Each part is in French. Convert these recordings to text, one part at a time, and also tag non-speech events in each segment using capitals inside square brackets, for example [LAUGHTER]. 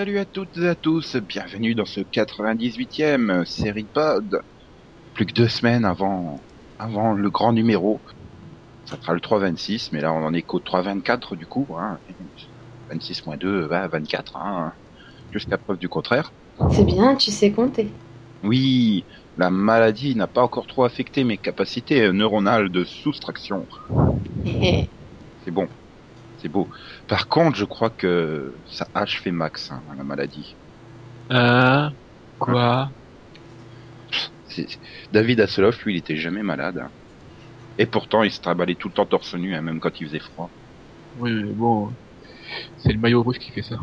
Salut à toutes et à tous, bienvenue dans ce 98e série pod. Plus que deux semaines avant, avant le grand numéro. Ça sera le 326, mais là on en est qu'au 324 du coup. Hein. 26 moins 2, bah, 24, hein. jusqu'à preuve du contraire. C'est bien, tu sais compter. Oui, la maladie n'a pas encore trop affecté mes capacités neuronales de soustraction. C'est bon, c'est beau. Par contre, je crois que ça a achevé Max, hein, la maladie. Euh, quoi C'est- David Hasselhoff, lui, il était jamais malade. hein. Et pourtant, il se travaillait tout le temps torse nu, hein, même quand il faisait froid. Oui, mais bon, c'est le maillot rouge qui fait ça.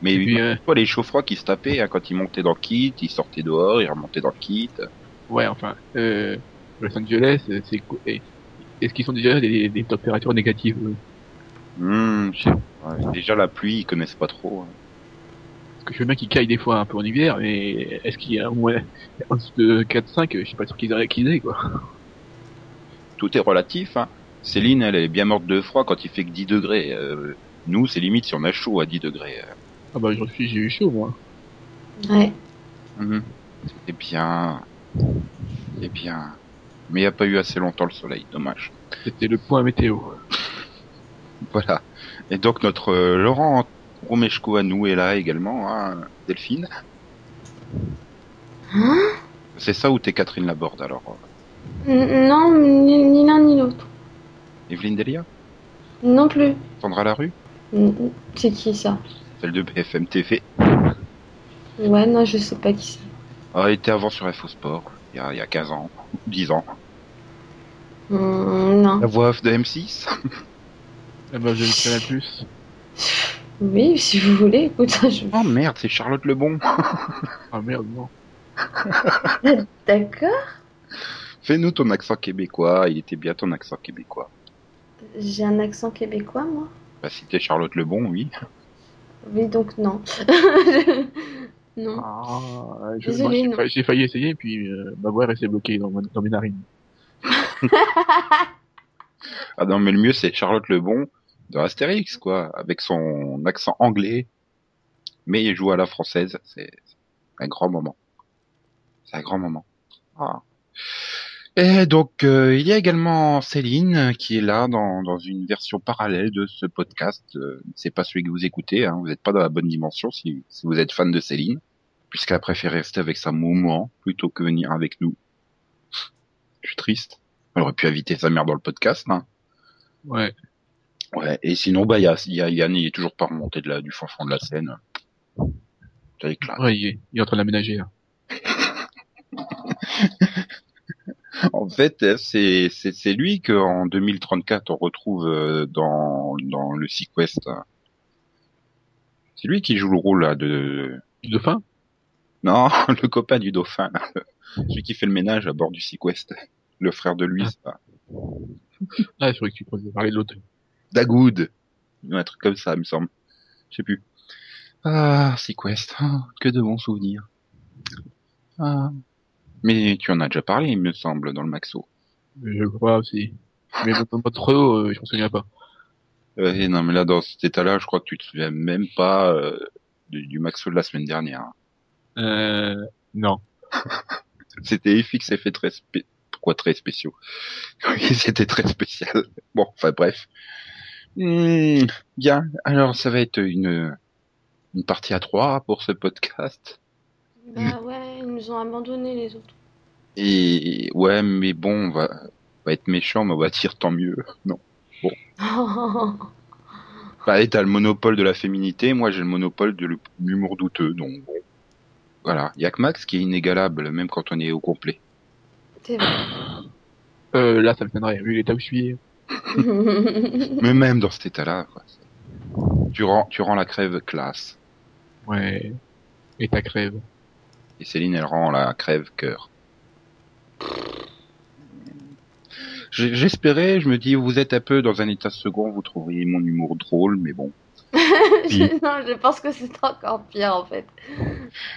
Mais puis, euh, les chaud-froids qui se tapaient hein, quand il montait dans le kit, il sortait dehors, il remontait dans le kit. Ouais, enfin, euh, Los Angeles, c'est Est-ce qu'ils sont déjà des, des températures négatives eux? Hmm, je sais pas. Ouais, Déjà, la pluie, ils connaissent pas trop. hein. Parce que je veux bien qu'ils caillent des fois un peu en hiver, mais est-ce qu'il y a au moins en dessous de 4-5 Je suis pas sûr qu'ils aient qu'ils aient, quoi. Tout est relatif. Hein. Céline, elle est bien morte de froid quand il fait que 10 degrés. Euh, nous, c'est limite si on a chaud à 10 degrés. euh. Ah bah, j'en suis, j'ai eu chaud, moi. Ouais. Mhm. C'est bien. C'est bien. Mais il n'y a pas eu assez longtemps le soleil, dommage. C'était le point météo. [LAUGHS] Voilà. Et donc notre euh, Laurent Romeshko à nous est là également, hein, Delphine. Hein? C'est ça ou t'es Catherine Laborde alors euh, N- Non, ni, ni l'un ni l'autre. Evelyne Delia? Non plus. Sandra Larue? C'est qui ça? Celle de BFM TV. Ouais, non, je sais pas qui c'est. Ah, elle était avant sur Info Sport, il y a, il y a 15 ans, 10 ans. Hmm, non. La voix off de M6 Ah bah, j'ai Canal Plus. Oui, si vous voulez, écoute, je... Oh merde, c'est Charlotte Lebon [LAUGHS] Ah merde, non. [LAUGHS] D'accord. Fais-nous ton accent québécois, il était bien ton accent québécois. J'ai un accent québécois, moi? Bah si t'es Charlotte Lebon, oui. Oui, donc non. [LAUGHS] non. Ah, je- Désolé, moi, j'ai non. fa- j'ai failli essayer, puis euh, ma voix est restée bloquée dans, dans mes narines. [LAUGHS] Ah non, mais le mieux c'est Charlotte Lebon de Astérix, quoi, avec son accent anglais, mais il joue à la française, c'est un grand moment. C'est un grand moment. Ah. Et donc, euh, il y a également Céline qui est là dans, dans une version parallèle de ce podcast. Euh, c'est pas celui que vous écoutez, hein, vous n'êtes pas dans la bonne dimension si, si vous êtes fan de Céline, puisqu'elle a préféré rester avec sa maman plutôt que venir avec nous. Je suis triste. Elle aurait pu inviter sa mère dans le podcast, hein. Ouais. Ouais, et sinon, bah, il y a, il y a Yann, il est toujours pas remonté de la, du fond fond de la scène. Ça éclate. Ouais, il est, il est en train là. [LAUGHS] En fait, euh, c'est, c'est, c'est lui qu'en 2034, on retrouve euh, dans, dans le Sequest. C'est lui qui joue le rôle, là, de, Du dauphin? Non, [LAUGHS] le copain du dauphin. Celui qui fait le ménage à bord du Sequest. Le frère de lui, Ah. c'est pas. Ah, c'est vrai que tu pourrais parler de l'autre. Dagoud. Un truc comme ça, il me semble. Je sais plus. Ah, Sequest. Ah, que de bons souvenirs. Ah. Mais tu en as déjà parlé, il me semble, dans le Maxo. Je crois aussi. Mais pas trop, euh, je m'en souviens pas. Ouais, non, mais là, dans cet état-là, je crois que tu te souviens même pas euh, du, du Maxo de la semaine dernière. Euh, non. [LAUGHS] C'était FX effet très spé... Pourquoi très spéciaux? [LAUGHS] Oui, c'était très spécial. Bon, enfin bref. Hmm, bien, alors ça va être une, une partie à trois pour ce podcast. Bah ouais, ils nous ont abandonnés, les autres. Et ouais, mais bon, on va, on va être méchant, mais on va dire tant mieux. [LAUGHS] Non. [LAUGHS] Bah, allez, t'as le monopole de la féminité, moi j'ai le monopole de l'humour douteux, donc bon. Voilà, y a que Max qui est inégalable, même quand on est au complet. C'est vrai. Euh, là, ça me tiendrait, vu l'état où je suis. Mais même dans cet état-là, quoi. Tu rends, tu rends la crève classe. Ouais. Et ta crève. Et Céline, elle rend la crève cœur. J'espérais, je me dis, vous êtes un peu dans un état second, vous trouveriez mon humour drôle, mais bon, [LAUGHS] non, je pense que c'est encore pire, en fait.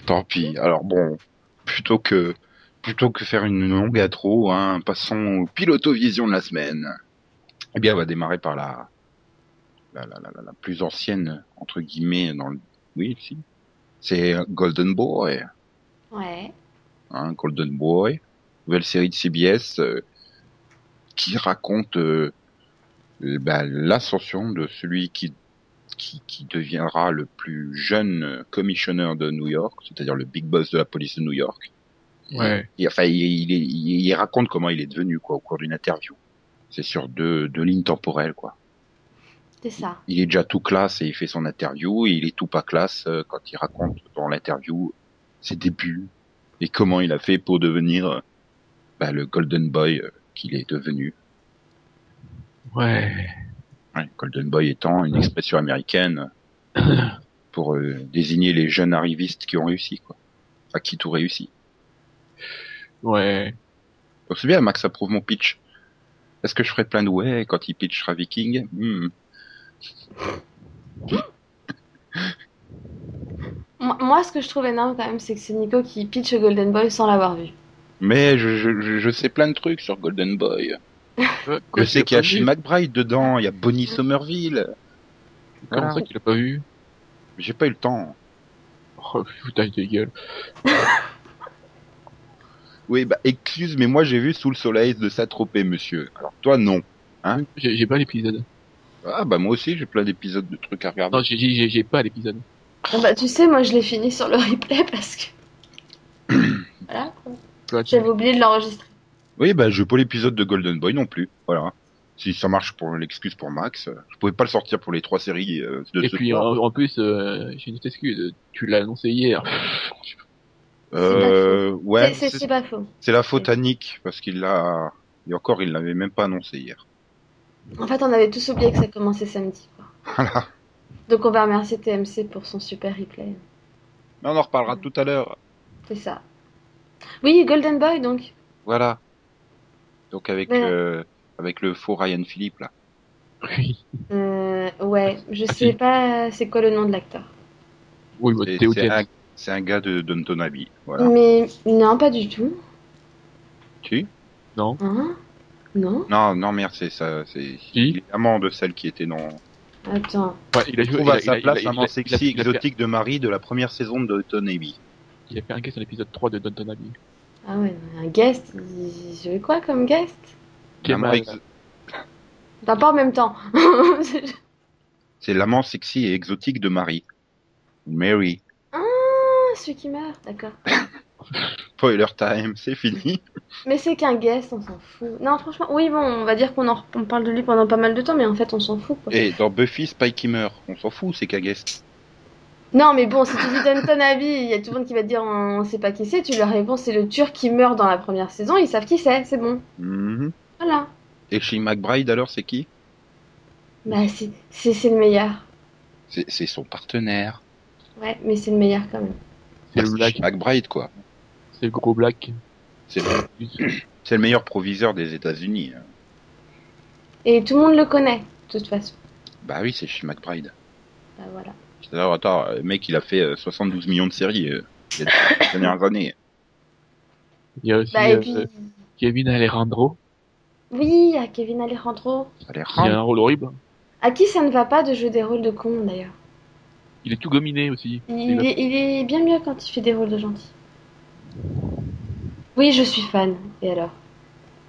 tant pis. Alors bon, plutôt que plutôt que faire une longue intro, hein, passons au piloto vision de la semaine. Eh bien, on va démarrer par la la, la, la, la plus ancienne entre guillemets dans le, oui, si, c'est Golden Boy, Ouais. hein, Golden Boy, nouvelle série de CBS euh, qui raconte bah, l'ascension de celui qui, qui qui deviendra le plus jeune commissioner de New York, c'est-à-dire le big boss de la police de New York. Ouais. Et, enfin, il, il, il- il raconte comment il est devenu quoi au cours d'une interview. C'est sur deux, deux lignes temporelles quoi. C'est ça. Il est déjà tout classe et il fait son interview et il est tout pas classe quand il raconte dans l'interview ses débuts et comment il a fait pour devenir euh, bah, le Golden Boy euh, qu'il est devenu. Ouais. Ouais, Golden Boy étant une expression américaine [COUGHS] pour euh, désigner les jeunes arrivistes qui ont réussi quoi. Enfin, qui tout réussi. Ouais. Donc c'est bien, Max approuve mon pitch. Est-ce que je ferai plein de ouais quand il pitchera Viking? Moi, moi, ce que je trouve énorme quand même, c'est que c'est Nico qui pitch Golden Boy sans l'avoir vu. Mais je, je, je- sais plein de trucs sur Golden Boy. Quoi, Je sais qu'il y a Shane McBride dedans, il y a Bonnie Somerville. Comment Voilà. ça qu'il a pas vu? J'ai pas eu le temps. Oh, foutage de gueule. [LAUGHS] Oui, bah excuse, mais moi j'ai vu Sous le soleil de Saint-Tropez, monsieur. Alors toi non. J'ai j'ai pas l'épisode. Ah bah moi aussi j'ai plein d'épisodes de trucs à regarder. Non, j'ai dit j'ai j'ai pas l'épisode. Ah bah, tu sais, moi, je l'ai fini sur le replay parce que. [CLEARS THROAT] voilà. J'avais oublié de l'enregistrer. Oui, bah je veux pas l'épisode de Golden Boy non plus. Voilà. Si ça marche pour l'excuse pour Max, euh, je pouvais pas le sortir pour les trois séries euh, de Et ce puis soir. en, en plus, euh, j'ai une autre excuse. Tu l'as annoncé hier. Euh, ouais, c'est pas faux. c'est la faute à Nick parce qu'il l'a et encore il l'avait même pas annoncé hier. En fait, on avait tous oublié que ça commençait samedi. Quoi. Voilà. Donc, on va remercier TMC pour son super replay. Mais on en reparlera tout à l'heure. C'est ça. Oui, Golden Boy, donc. Voilà. Donc avec Ouais. euh, avec le faux Ryan Philippe là. Oui. Euh, ouais, je Ah, sais si. pas c'est quoi le nom de l'acteur. Oui, C'est un, un gars de Downton Abbey. Voilà. Mais non, pas du tout. Tu? Non. Hein? Non? Non, non merde, c'est ça. C'est Si. il est amant de celle qui était dans. Attends. Ouais, il a joué. à sa place a- sexy exotique de Marie de la première saison de Downton Abbey. Il a fait un guest dans l'épisode 3 de Downton Abbey. Ah ouais, un guest. Il jouait quoi comme guest? Kemal. T'as pas en même temps. [LAUGHS] C'est l'amant sexy et exotique de Marie. Mary. ah, celui qui meurt, d'accord. [LAUGHS] Spoiler time, c'est fini. Mais c'est qu'un guest, on s'en fout. Non, franchement, oui, bon, on va dire qu'on en... on parle de lui pendant pas mal de temps, mais en fait, on s'en fout. Quoi. Et dans Buffy, Spike qui meurt. On s'en fout, c'est qu'un guest. Non, mais bon, si tu dis Downton Abbey, il y a tout le monde qui va te dire on sait pas qui c'est, tu leur réponds c'est le Turc qui meurt dans la première saison, ils savent qui c'est, c'est bon. Mhm. Voilà. Et chez McBride alors, c'est qui? Bah, c'est c'est- c'est le meilleur. C'est c'est son partenaire. Ouais, mais c'est le meilleur quand même. C'est le Shane black. McBride quoi. C'est le gros black. C'est le, [COUGHS] c'est le meilleur proviseur des États-Unis. hein. Et tout le monde le connaît, de toute façon. Bah oui, c'est chez McBride. Bah voilà. Alors, attends, le mec, il a fait euh, 72 millions de séries euh, les [LAUGHS] dernières années. Il y a aussi Bah, euh, puis. Kevin Alejandro. Oui, à Kevin Alejandro. Ça a l'air Il a un rôle horrible. À qui ça ne va pas de jouer des rôles de con d'ailleurs Il est tout gominé aussi. il est, il est bien mieux quand il fait des rôles de gentil. Oui, je suis fan. Et alors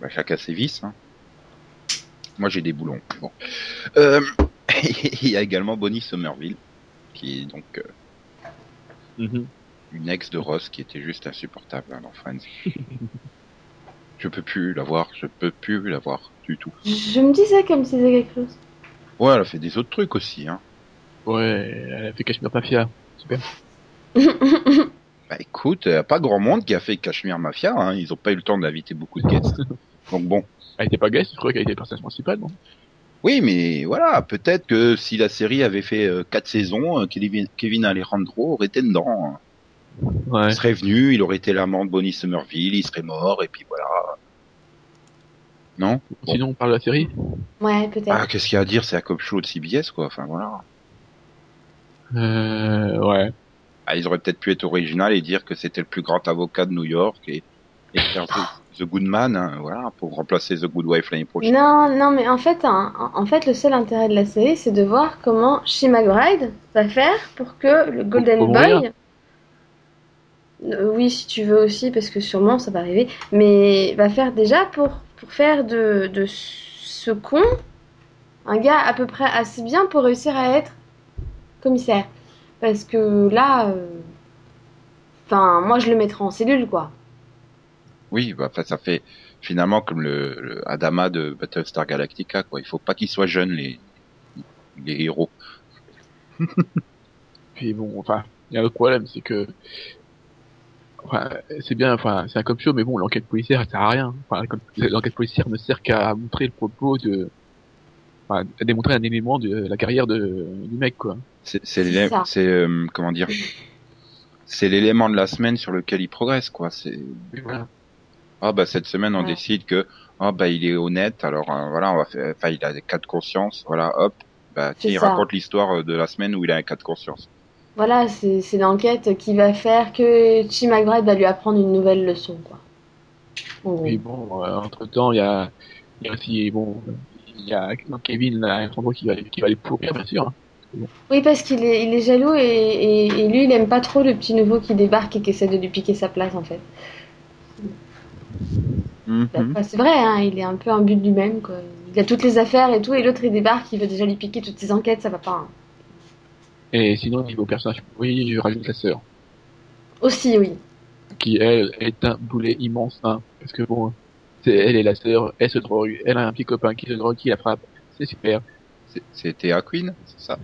Bah, chacun ses vices. Hein. Moi, j'ai des boulons. Bon. Euh, [LAUGHS] il y a également Bonnie Somerville, qui est donc euh, Mhm. une ex de Ross qui était juste insupportable hein, dans Friends. je peux plus la voir, je peux plus la voir du tout. Je me disais qu'elle me disait quelque chose. Ouais, elle a fait des autres trucs aussi. Hein. Ouais, elle a fait Cashmere Mafia. Super. [LAUGHS] Bah écoute, y a pas grand monde qui a fait Cashmere Mafia. Hein. Ils ont pas eu le temps d'inviter beaucoup de guests. [LAUGHS] donc bon. Elle était pas guest, je crois qu'elle était le personnage principal, non? Oui, mais voilà, peut-être que si la série avait fait euh, quatre saisons, euh, Kevin, Kevin Alejandro aurait été dedans. hein. Ouais. Il serait venu, il aurait été l'amant de Bonnie Somerville, il serait mort, et puis voilà. Non? Bon. Sinon, on parle de la série Ouais, peut-être. Ah, qu'est-ce qu'il y a à dire? C'est un cop show de CBS, quoi. Enfin, voilà. Euh, ouais. Ah, ils auraient peut-être pu être original et dire que c'était le plus grand avocat de New York et, et faire The, Good Man, hein, voilà, pour remplacer The Good Wife l'année prochaine. Non, non, mais en fait, hein, en fait, le seul intérêt de la série, c'est de voir comment She McBride va faire pour que le Golden pour Boy. Euh, oui, si tu veux aussi, parce que sûrement ça va arriver, mais va faire déjà pour, pour faire de, de ce con un gars à peu près assez bien pour réussir à être commissaire. Parce que là, euh, enfin, moi je le mettrais en cellule, quoi. Oui, bah, enfin, ça fait finalement comme le, le Adama de Battlestar Galactica, quoi. Il faut pas qu'ils soient jeunes, les, les héros. [LAUGHS] Puis bon, enfin, il y a un autre problème, c'est que, enfin, c'est bien, enfin, c'est un cop show, mais bon, l'enquête policière, elle sert à rien. Enfin, l'enquête policière ne sert qu'à montrer le propos de, enfin, à démontrer un élément de la carrière de, du mec, quoi. C'est, c'est, euh, comment dire, c'est l'élément de la semaine sur lequel il progresse, quoi. C'est, voilà. Ah, bah, cette semaine, on Ouais. décide que, ah, bah, il est honnête, alors, euh, voilà, on va faire, enfin, il a des cas de conscience, voilà, hop, bah, tiens, il ça. raconte l'histoire euh, de la semaine où il a un cas de conscience. Voilà, c'est c'est l'enquête qui va faire que Chi McBride va lui apprendre une nouvelle leçon, quoi. En. Puis bon, entre temps, il y a, il y a aussi, bon, il y a Kevin, qui va, qui va les pourrir, bien sûr. hein. Oui, parce qu'il est, il est jaloux et, et, et lui, il aime pas trop le petit nouveau qui débarque et qui essaie de lui piquer sa place, en fait. Mhm. Enfin, c'est vrai, hein, il est un peu un but lui-même, quoi. Il a toutes les affaires et tout, et l'autre, il débarque, il veut déjà lui piquer toutes ses enquêtes, ça va pas. hein. Et sinon, niveau personnage, oui, je rajoute la sœur, Aussi, oui. qui elle est un boulet immense, hein, parce que bon, c'est elle et la sœur, elle se drogue, elle a un petit copain qui se drogue, qui la frappe, c'est super. C'est- C'était à Queen, c'est ça?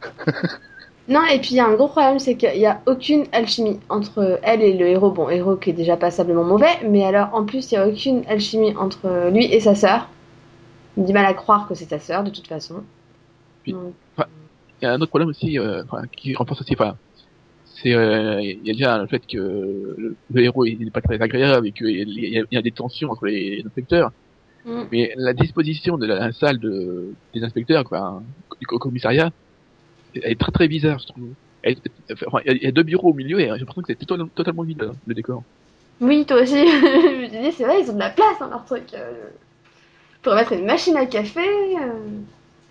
[LAUGHS] Non, et puis il y a un gros problème, c'est qu'il n'y a aucune alchimie entre elle et le héros. Bon, héros qui est déjà passablement mauvais, mais alors en plus, il n'y a aucune alchimie entre lui et sa sœur. Il du mal à croire que c'est sa sœur, de toute façon. Il y a un autre problème aussi, euh, enfin, qui renforce aussi, enfin, c'est, euh, il y a déjà le fait que le, le héros il n'est pas très agréable et qu'il y, a- il y a des tensions entre les inspecteurs. mm. Mais la disposition de la salle de, des inspecteurs, quoi, du co- commissariat, elle est très très bizarre, je trouve. Elle- enfin, il y a- deux bureaux au milieu et j'ai l'impression que c'est totalement, totalement vide, hein, le décor. Oui, toi aussi. [LAUGHS] je me suis dit, c'est vrai, ils ont de la place dans leur truc. Euh... Pour mettre une machine à café, euh,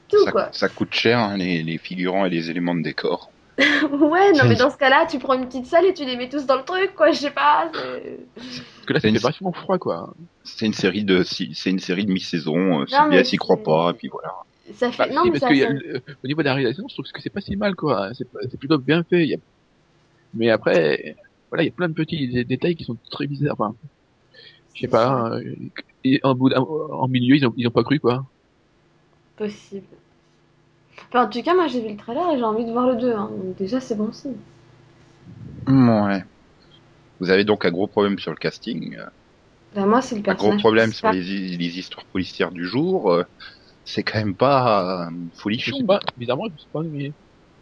tout ça, quoi. ça coûte cher, hein, les, les figurants et les éléments de décor. [LAUGHS] ouais, non mais dans ce cas-là, tu prends une petite salle et tu les mets tous dans le truc, quoi, je sais pas. c'est- Parce que là, C'est une- vachement froid, quoi. C'est une série de, si- c'est une série de mi-saison, euh, CBS y croit pas, et puis voilà. Ça fait. Bah, non, si, mais parce ça, que y a ça- le- euh, au niveau de la réalisation, je trouve que c'est pas si mal, quoi. C'est plutôt bien fait. il Y a... Mais après, voilà, il y a plein de petits dé- détails qui sont très bizarres. Enfin, je sais pas. euh, et en, bout d'un- en milieu, ils ont, ils ont pas cru, quoi. Possible. Enfin, en tout cas, moi j'ai vu le trailer et j'ai envie de voir le 2. Hein. Donc déjà, c'est bon signe. Ouais. Vous avez donc un gros problème sur le casting, euh, Bah, moi, c'est le un gros problème sur les, les histoires policières du jour. Euh, c'est quand même pas euh, Je folichon. sais pas, bizarrement, je sais pas, mais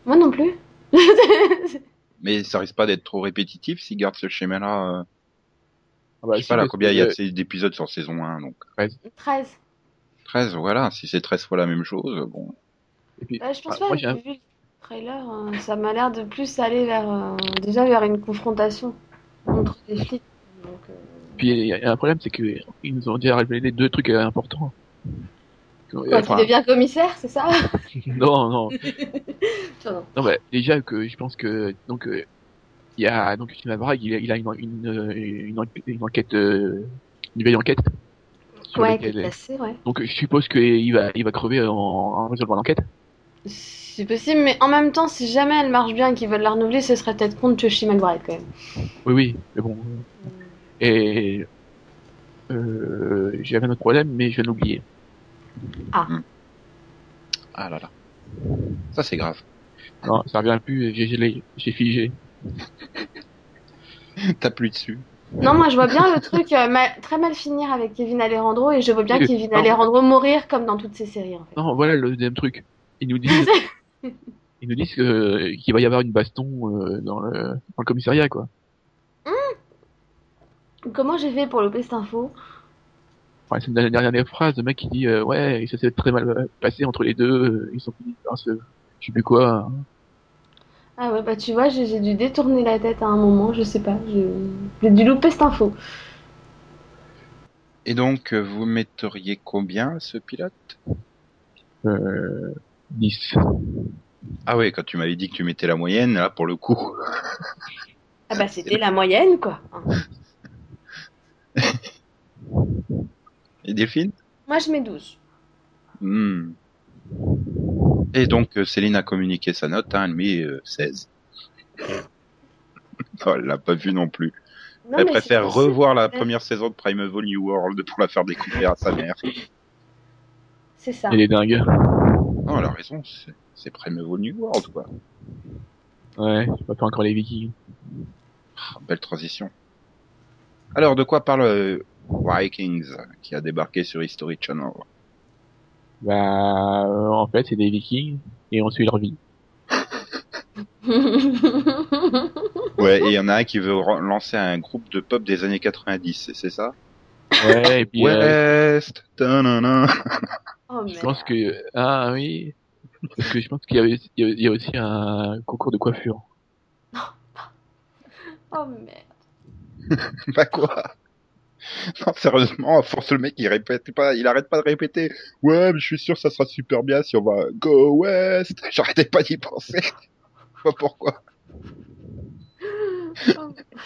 Moi non plus. [LAUGHS] Mais ça risque pas d'être trop répétitif s'ils gardent ce schéma-là. euh, ah bah, je sais si, pas là, combien il y a euh, d'épisodes sur saison 1, donc 13. 13, voilà. Si c'est 13 fois la même chose, bon. et puis, Bah, je pense ah, pas, j'ai un- vu le trailer, euh, ça m'a l'air de plus aller vers. euh, déjà vers une confrontation entre les flics. Donc, euh, puis il y a un problème, c'est que ils nous ont déjà révélé deux trucs euh, importants. Enfin, qu'il devient commissaire, c'est ça [LAUGHS] non, non, [LAUGHS] non, bah, déjà que je pense que donc euh, il y a donc il a, il a une, une, une, enquête- une enquête, euh, une vieille enquête. sur Ouais, qui est laquelle- placé, ouais. Donc je suppose qu'il va, il va crever en, en résolvant l'enquête. C'est possible, mais en même temps, si jamais elle marche bien et qu'ils veulent la renouveler, ce serait peut-être contre Chushi McBride quand même. Oui, oui, mais bon. Et euh, j'avais un autre problème, mais je viens de l'oublier. Ah là là. Ça, c'est grave. Non, ça revient plus. J'ai gelé, j'ai figé. [LAUGHS] T'as plus dessus. Non, moi je vois bien le truc euh, très mal finir avec Kevin Alejandro et je vois bien Kevin non. Alejandro mourir comme dans toutes ces séries en fait. Non, voilà le deuxième truc. Ils nous disent, [LAUGHS] ils nous disent que- qu'il va y avoir une baston euh, dans, le, dans le commissariat, quoi. Comment j'ai fait pour louper cette info? Enfin, c'est la dernière phrase, le mec qui dit euh, ouais, ça s'est très mal passé entre les deux. euh, Ils sont finis par se, je sais plus quoi. hein. Ah ouais, bah tu vois, j'ai dû détourner la tête à un moment, je sais pas, j'ai dû louper cette info. Et donc, euh, vous metteriez combien à ce pilote? Euh, 10. Ah ouais, quand tu m'avais dit que tu mettais la moyenne, là, pour le coup. Ah bah c'était la moyenne quoi. Hein. Et Delphine Moi je mets 12. Hmm. Et donc, euh, Céline a communiqué sa note, hein, elle met euh, 16. [LAUGHS] non, elle l'a pas vu non plus. Non, elle préfère c'est- revoir la première saison de Primeval New World pour la faire découvrir à sa mère. C'est ça. Elle est dingue. Non, elle a raison, c'est- Primeval New World, quoi. Ouais, j'ai pas fait encore les vikings. Ah, belle transition. Alors, de quoi parle euh, Vikings, qui a débarqué sur History Channel Bah, euh, en fait, c'est des vikings et on suit leur vie. [LAUGHS] Ouais, et il y en a un qui veut lancer un groupe de pop des années 90, c'est ça? Ouais, et puis euh, West oh, je pense que ah oui, parce que je pense qu'il y, avait- il y a aussi un concours de coiffure. [LAUGHS] Oh merde. [LAUGHS] Bah quoi [LAUGHS] Non, sérieusement, à force le mec il répète pas, il arrête pas de répéter. Ouais, mais je suis sûr que ça sera super bien si on va go west. [LAUGHS] J'arrêtais pas d'y penser. Je sais pas pourquoi. [LAUGHS]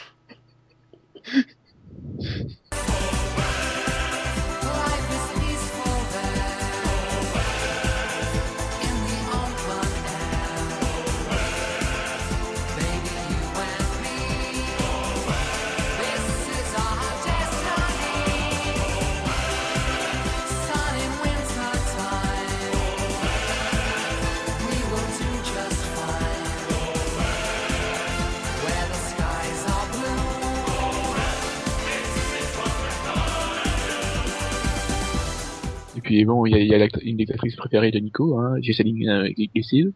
puis bon, il y a, il y a une des actrices préférées de Nico, hein, Jesseline euh.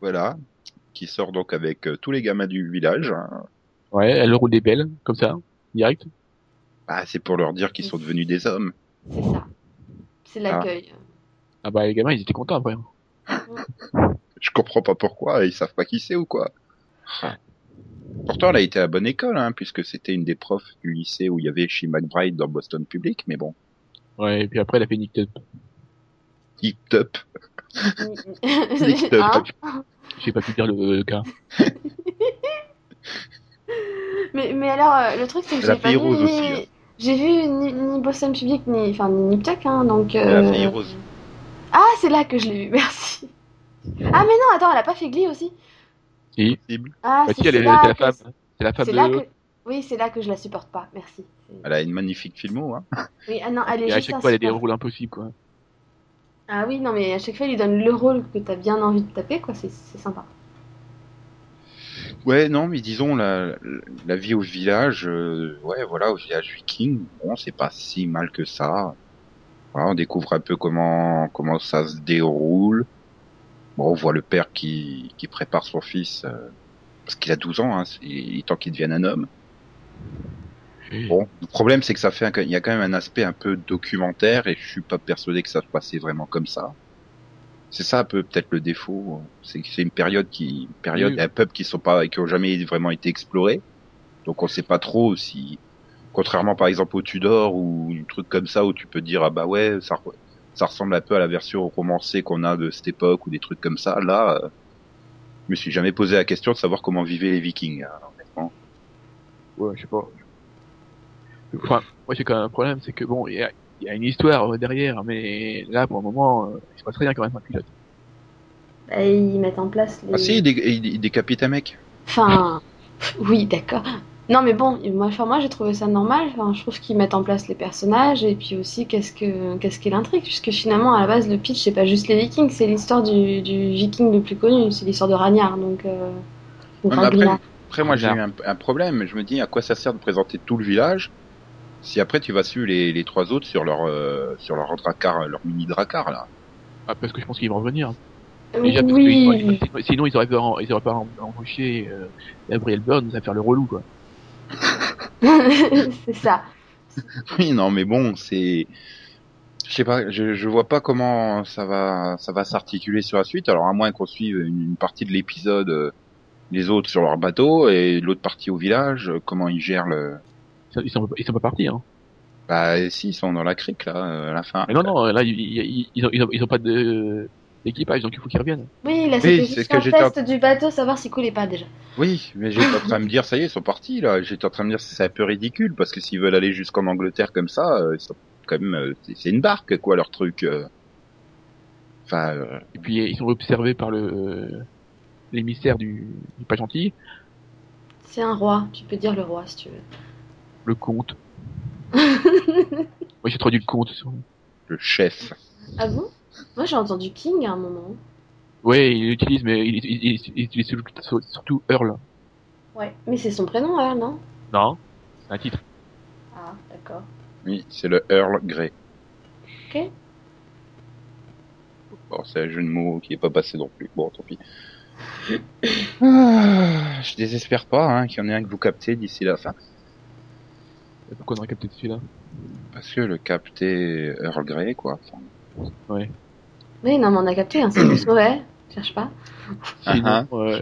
Voilà. Qui sort donc avec euh, tous les gamins du village. hein. Ouais, elle roule des belles, comme ça, direct. Bah, c'est pour leur dire qu'ils sont devenus des hommes. C'est ça. C'est l'accueil. Ah bah les gamins, ils étaient contents après. [LAUGHS] Je comprends pas pourquoi, ils savent pas qui c'est ou quoi. Pourtant, elle a été à bonne école, hein, puisque c'était une des profs du lycée où il y avait She McBride dans Boston Public, mais bon, Ouais, et puis après, elle a fait Nick Tup. hip top. Nick Tup. Hein J'ai pas pu dire le, le cas. [LAUGHS] mais, mais alors, euh, le truc, c'est que j'ai pas vu ni... aussi, hein. J'ai vu ni, ni Boston Public, ni, enfin, ni Nip Tuck, hein, donc... Elle a euh, fait Heroes. Ah, c'est là que je l'ai vu, [LAUGHS] merci. Ah, mais non, attends, elle a pas fait Glee aussi Si. Ah, bah c'est si, la que- femme. C'est la femme C'est de là l'autre. que... Oui, c'est là que je la supporte pas, merci. C'est- Elle a une magnifique filmo, hein. Oui, ah non, elle est Et à chaque fois, elle a des rôles impossibles, quoi. Ah oui, non, mais à chaque fois, il lui donne le rôle que t'as bien envie de taper, quoi, c'est c'est sympa. Ouais, non, mais disons, la, la vie au village, euh, ouais, voilà, au village viking, bon, c'est pas si mal que ça. Voilà, on découvre un peu comment, comment ça se déroule. Bon, on voit le père qui, qui prépare son fils, euh, parce qu'il a 12 ans, hein, il est temps qu'il devienne un homme. Bon, le problème, c'est que ça fait, un- il y a quand même un aspect un peu documentaire, et je suis pas persuadé que ça se passait vraiment comme ça. C'est ça un peu peut-être le défaut, c'est que c'est une période qui, une période, Oui. un peuple qui sont pas, qui ont jamais vraiment été explorés. Donc on sait pas trop si, contrairement par exemple au Tudor ou un truc comme ça où tu peux dire ah bah ouais ça, ça ressemble un peu à la version romancée qu'on a de cette époque ou des trucs comme ça. Là, euh, je me suis jamais posé la question de savoir comment vivaient les Vikings. hein, honnêtement. Ouais, je sais pas. Enfin, moi j'ai quand même un problème, c'est que bon, il y a, il y a une histoire euh, derrière, mais là pour le moment, euh, il se passe rien quand même un pilote. Bah, ils mettent en place les... Ah si, il, dé- il- il décapite un mec. Enfin, [LAUGHS] oui, d'accord. Non, mais bon, moi, enfin, moi j'ai trouvé ça normal. Enfin, je trouve qu'ils mettent en place les personnages et puis aussi qu'est-ce que qu'est-ce qu'est l'intrigue, puisque finalement à la base le pitch c'est pas juste les Vikings, c'est l'histoire du, du Viking le plus connu, c'est l'histoire de Ragnar, donc. Euh... après. Après, moi, j'ai eu un problème. Je me dis, à quoi ça sert de présenter tout le village si après tu vas suivre les, les trois autres sur leur euh, sur leur dracar, leur mini dracar là. Ah, parce que je pense qu'ils vont revenir. Déjà, parce que oui, ils- ils- sinon ils auraient pas, ils auraient pas em- embauché euh, Gabriel Burns à faire le relou, quoi. [LAUGHS] c'est ça. [LAUGHS] Oui, non, mais bon, c'est, je sais pas, je, je vois pas comment ça va ça va s'articuler sur la suite. Alors à moins qu'on suive une, une partie de l'épisode, euh, les autres sur leur bateau et l'autre partie au village, euh, comment ils gèrent le. Ils sont, ils sont pas partis, hein. Bah si, ils sont dans la crique là, euh, à la fin. Mais non, non, là, ils, ils, ils, ont, ils, ont, ils ont pas de d'équipage, donc il faut qu'ils reviennent. Oui, là, Oui, c'était c'est juste ce que un test du bateau, savoir s'il coulait pas déjà. Oui, mais j'étais en train de me dire, ça y est, ils sont partis là. J'étais en train de me dire, c'est un peu ridicule parce que s'ils veulent aller jusqu'en Angleterre comme ça, euh, ils sont quand même, euh, c'est- une barque quoi leur truc. euh. Enfin, euh, Et puis ils sont observés par le l'émissaire du, du pas gentil, C'est un roi, tu peux dire le roi si tu veux. Le comte. [LAUGHS] Moi j'ai traduit le comte. Sur... le chef. Ah bon? Moi j'ai entendu King à un moment. Ouais, il l'utilise, mais il, il, il, il utilise surtout- surtout Earl. Ouais. Mais c'est son prénom, Earl, non? Non, c'est un titre. Ah, d'accord. Oui, c'est le Earl Grey. Ok. Bon, c'est un jeu de mots qui est pas passé non plus. Bon, tant pis. [COUGHS] Ah, je désespère pas hein, qu'il y en ait un que vous captez d'ici la fin. Pourquoi on aurait capté celui-là Parce que le capter Earl Grey, quoi. Enfin, Ouais. Oui, non, mais on a capté, hein, c'est [COUGHS] plus mauvais. Cherche pas. Sinon, euh,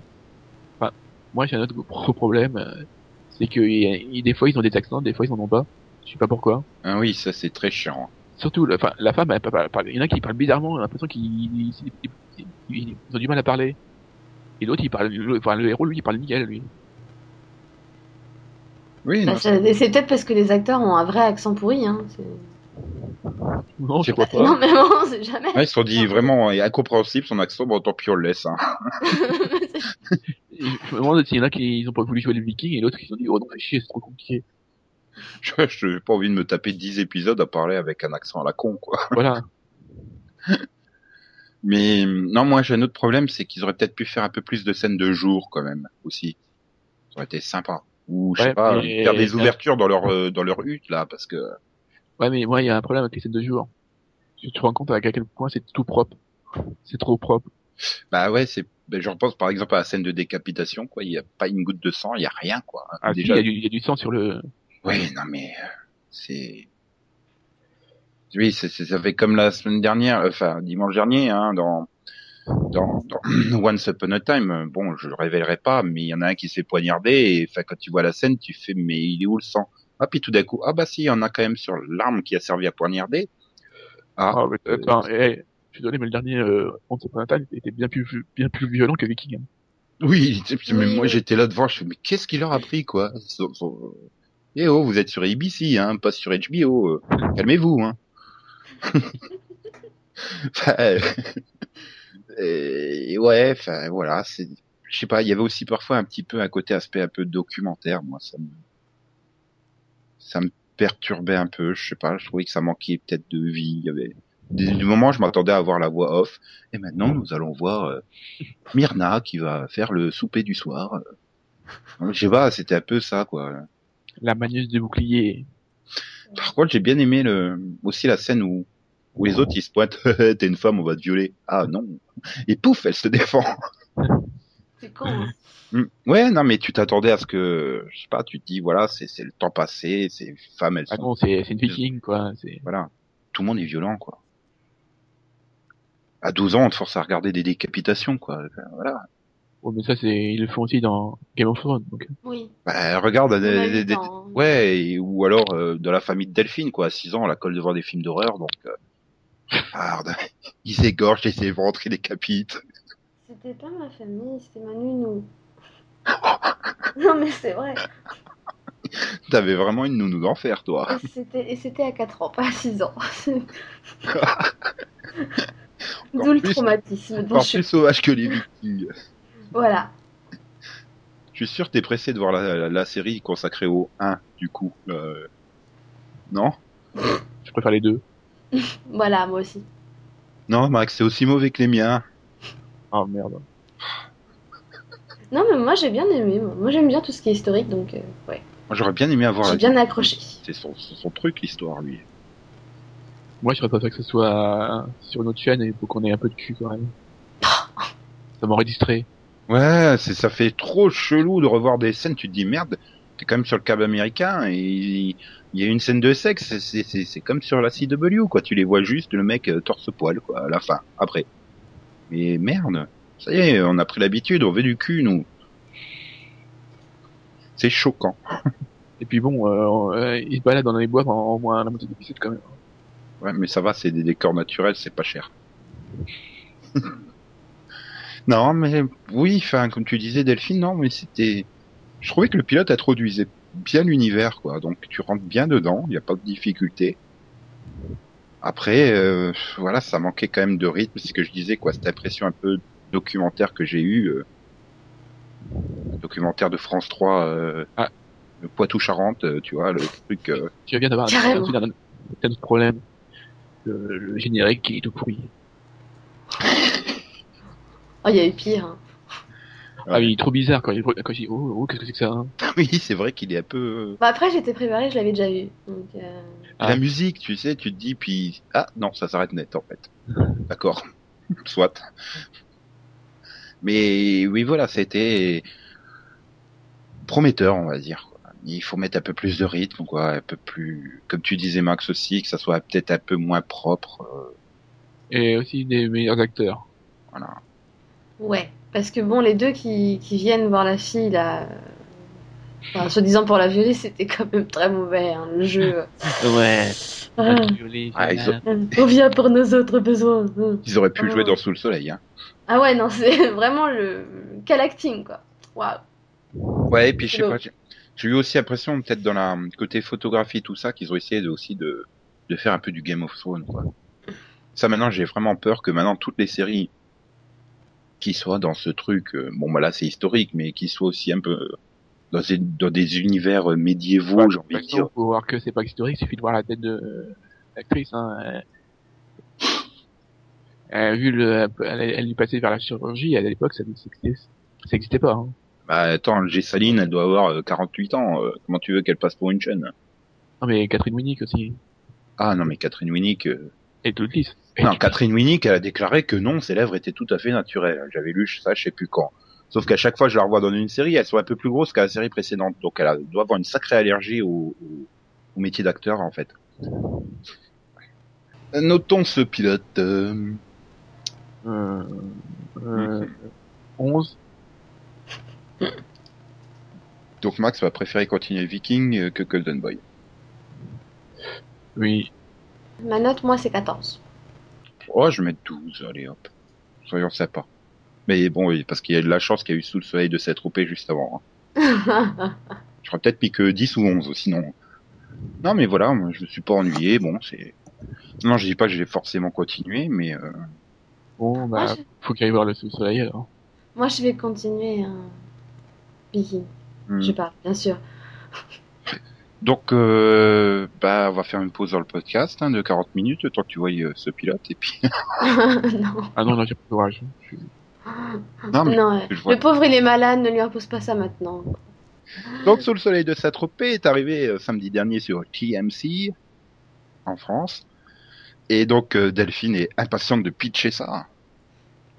enfin, moi j'ai un autre gros problème, euh, c'est que des fois ils ont des accents, des fois ils en ont pas. Je sais pas pourquoi. ah oui, ça c'est très chiant. Surtout, la, enfin, la femme, elle, parle- parle- il y en a qui parlent bizarrement, on a l'impression qu'ils ils, ils- ils- ils ont du mal à parler. Et l'autre, il parle, le, enfin, le héros, lui, il parle nickel, lui. Oui, Bah, c'est peut-être parce que les acteurs ont un vrai accent pourri. Hein. Non, Je crois pas. Non, mais bon, on sait jamais. Ouais, ils se sont dit vraiment et incompréhensible son accent, bon tant pis on le laisse. Hein. [LAUGHS] Je me demande s'il y en a qui ils ont pas voulu jouer les vikings et l'autre qui se sont dit, oh non, chier, c'est trop compliqué. [LAUGHS] Je j'ai pas envie de me taper 10 épisodes à parler avec un accent à la con quoi. [LAUGHS] Voilà. Mais non, moi j'ai un autre problème, c'est qu'ils auraient peut-être pu faire un peu plus de scènes de jour quand même aussi. Ça aurait été sympa. Ou je sais Ouais, pas, mais- faire des ouvertures dans leur euh, dans leur hutte là, parce que Ouais, mais moi, il y a un problème avec les scènes de jour. Tu te rends compte à quel point c'est tout propre. C'est trop propre. bah ouais, c'est. Ben, je repense par exemple à la scène de décapitation, quoi. Il y a pas une goutte de sang, il y a rien, quoi. Ah, si, il Déjà. y, a du- il y a du sang sur le, Oui, non mais euh, c'est. Oui, c'est ça fait comme la semaine dernière, enfin dimanche dernier, hein, dans dans, dans [CLEARS THROAT] Once Upon a Time. Bon, je le révélerai pas, mais il y en a un qui s'est poignardé et enfin quand tu vois la scène, tu fais mais il est où le sang? Ah puis tout d'un coup, ah bah si, il y en a quand même sur l'arme qui a servi à poignarder. Ah, Ah, mais, attends, eh, je suis désolé, mais le dernier, euh, Once Upon a Time était bien plus, bien plus violent que Viking. hein. oui, mais Oui, moi j'étais là devant, je fais mais qu'est-ce qu'il leur a pris quoi? Sont- Eh oh, vous êtes sur ABC, hein, pas sur HBO. euh, Calmez-vous, hein. [LAUGHS] Enfin, euh, et ouais, enfin voilà, c'est, je sais pas, il y avait aussi parfois un petit peu un côté aspect un peu documentaire, moi ça me, ça me perturbait un peu, je sais pas, je trouvais que ça manquait peut-être de vie, il y avait du moment je m'attendais à voir la voix off, et maintenant nous allons voir euh, Myrna qui va faire le souper du soir. Je sais pas, c'était un peu ça quoi. La manieuse de bouclier. Par contre, j'ai bien aimé le, aussi la scène où, où les autres ils se pointent, [LAUGHS] t'es une femme, on va te violer. Ah non. Et pouf, elle se défend. C'est con. Hein. Hmm. Ouais, non, mais tu t'attendais à ce que, je sais pas, tu te dis, voilà, c'est, c'est le temps passé, ces femmes, elles Ah sont, non, c'est, c'est une Viking, quoi. C'est, voilà, tout le monde est violent, quoi. À 12 ans, on te force à regarder des décapitations, quoi. Enfin, Voilà. oh, mais ça, c'est, ils le font aussi dans Game of Thrones, donc. Oui. Bah, regarde, des, des- des- ouais, et- ou alors, euh, de la famille de Delphine, quoi. À 6 ans, on la colle devant des films d'horreur, donc, euh, regarde, ils égorgent, ils éventrent, ils décapitent. C'était pas ma famille, c'était ma nounou. [LAUGHS] non, mais c'est vrai. T'avais vraiment une nounou d'enfer, toi. Et c'était- Et c'était à 4 ans, pas à 6 ans. [LAUGHS] D'où le plus- traumatisme. Encore je plus sauvage que les Vikings. Voilà. Je suis sûr que t'es pressé de voir la, la, la série consacrée au 1, du coup. Euh, Non? Je préfère les deux. [LAUGHS] Voilà, moi aussi. Non, Max, c'est aussi mauvais que les miens. Ah, merde. Non, mais moi j'ai bien aimé. Moi, Moi, j'aime bien tout ce qui est historique, donc euh, ouais. Moi, j'aurais bien aimé avoir J'ai la... bien accroché. C'est son, son, truc, l'histoire, lui. Moi, je serais pas fait que ce soit sur une autre chaîne et il faut qu'on ait un peu de cul, quand même. [LAUGHS] ça m'aurait distrait. Ouais, ça fait trop chelou de revoir des scènes, tu te dis, merde, t'es quand même sur le câble américain et il y a une scène de sexe, c'est, c'est, c'est, c'est comme sur la CW, quoi. Tu les vois juste, le mec euh, torse-poil, quoi, à la fin, après. Mais merde, ça y est, on a pris l'habitude, on veut du cul, nous. C'est choquant. [LAUGHS] Et puis bon, euh, euh, il se balade dans les bois pendant au moins la moitié de l'épisode quand même. Ouais, mais ça va, c'est des décors naturels, c'est pas cher. [LAUGHS] non, mais oui, enfin, comme tu disais, Delphine, non, mais c'était. Je trouvais que le pilote introduisait bien l'univers, quoi. Donc tu rentres bien dedans, il n'y a pas de difficulté. Après, euh, voilà, ça manquait quand même de rythme, c'est ce que je disais, quoi. Cette impression un peu documentaire que j'ai eu, euh, documentaire de France 3, euh, Ah. le Poitou-Charentes, euh, tu vois, le truc. euh, Tu viens d'avoir un, un, problème. Le, le générique qui est tout pourri. Oh, il y a eu pire. hein. Ah, il est trop bizarre quand il, quand il dit, oh, oh qu'est-ce que c'est que ça hein [LAUGHS] Oui, c'est vrai qu'il est un peu. Bah, après, j'étais préparée, je l'avais déjà vu. Donc, euh, Ah. La musique, tu sais, tu te dis, puis ah non, ça s'arrête net en fait. [LAUGHS] D'accord, [LAUGHS] soit. Mais oui, voilà, c'était prometteur, on va dire. quoi. Il faut mettre un peu plus de rythme, quoi, un peu plus, comme tu disais Max aussi, que ça soit peut-être un peu moins propre. euh, Et aussi des meilleurs acteurs. voilà. Ouais. Parce que bon, les deux qui, qui viennent voir la fille, là. Enfin, soi-disant pour la violer, c'était quand même très mauvais, hein, le jeu. Ouais. Ah, Ah, ils ont- on vient pour nos autres besoins. Ils auraient pu Oh. jouer dans Sous le Soleil. Hein. Ah ouais, non, c'est [LAUGHS] vraiment le. Quel acting, quoi. Waouh. Ouais, et puis je sais pas, j'ai j'ai eu aussi l'impression, peut-être dans la côté photographie, tout ça, qu'ils ont essayé de, aussi de, de faire un peu du Game of Thrones, quoi. Ça, maintenant, j'ai vraiment peur que maintenant, toutes les séries qui soient dans ce truc, euh, bon, bah là, c'est historique, mais qui soient aussi un peu dans des, dans des univers euh, médiévaux, j'ai envie de dire. Pour voir que c'est pas historique, il suffit de voir la tête de euh, l'actrice. Hein. Elle- elle- vu le, elle, elle est passée vers la chirurgie, à l'époque, ça n'existait pas. Hein. Bah, attends, Gessaline, elle doit avoir euh, 48 ans, euh, comment tu veux qu'elle passe pour une chaîne? Non mais Catherine Winnick aussi. Ah, non, mais Catherine Winnick, euh, Et toute lisse. Et Non, Catherine Winnick, elle a déclaré que non, ses lèvres étaient tout à fait naturelles. J'avais lu ça, je sais plus quand. Sauf qu'à chaque fois que je la revois dans une série, elles sont un peu plus grosses qu'à la série précédente. Donc elle a- doit avoir une sacrée allergie au, au- au métier d'acteur, en fait. Notons ce pilote. euh, Euh, euh, 11. Donc Max va préférer continuer Viking euh, que Golden Boy. Oui. Ma note, moi, c'est 14. Oh, je vais mettre 12, allez hop. Soyons sympas. Mais bon, oui, parce qu'il y a de la chance qu'il y a eu sous le soleil de cette troupée juste avant. hein. [LAUGHS] J'aurais peut-être mis que 10 ou 11, sinon. Non, mais voilà, moi, je me suis pas ennuyé. Bon, c'est. Non, je dis pas que je vais forcément continuer, mais euh, Bon, Moi, bah, je... faut qu'il aille voir le soleil alors. moi, je vais continuer. Hein. Viking. hmm. Je parle, bien sûr. Donc, euh, bah, on va faire une pause dans le podcast hein, de 40 minutes, le temps que tu vois euh, ce pilote, et puis. [LAUGHS] non. Ah non, là, j'ai pas courage. Je suis- non, mais Non, ouais. je vois. Le pauvre, il est malade, ne lui impose pas ça maintenant. Donc, sous le soleil de Saint-Tropez est arrivé euh, samedi dernier sur TMC en France, et donc euh, Delphine est impatiente de pitcher ça.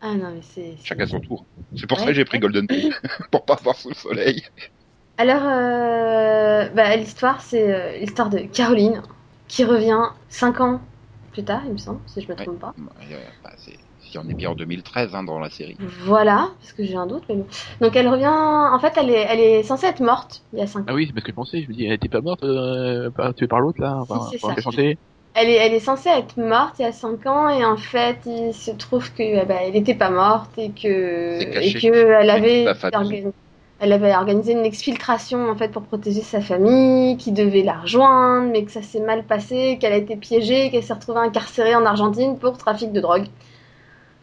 Ah non, mais c'est. Chacun son tour. C'est pour ça Ouais. que j'ai pris Golden Boy [LAUGHS] pour pas voir sous le soleil. Alors, euh, bah, l'histoire, c'est euh, l'histoire de Caroline qui revient 5 ans plus tard, il me semble, si je me trompe pas. Euh, bah, si on est bien en 2013 hein, dans la série. Voilà, parce que j'ai un doute, mais. Donc elle revient, en fait, elle est, elle est censée être morte il y a 5 ans. Ah oui, c'est parce que je pensais, je me dis, elle était pas morte, euh, pas tuée par l'autre là, enfin, ça. qu'elle chantait. Elle est, elle est censée être morte il y a 5 ans et en fait, il se trouve que eh ben, elle n'était pas morte et que et que elle avait elle avait organisé une exfiltration en fait pour protéger sa famille, qui devait la rejoindre, mais que ça s'est mal passé, qu'elle a été piégée, qu'elle s'est retrouvée incarcérée en Argentine pour trafic de drogue.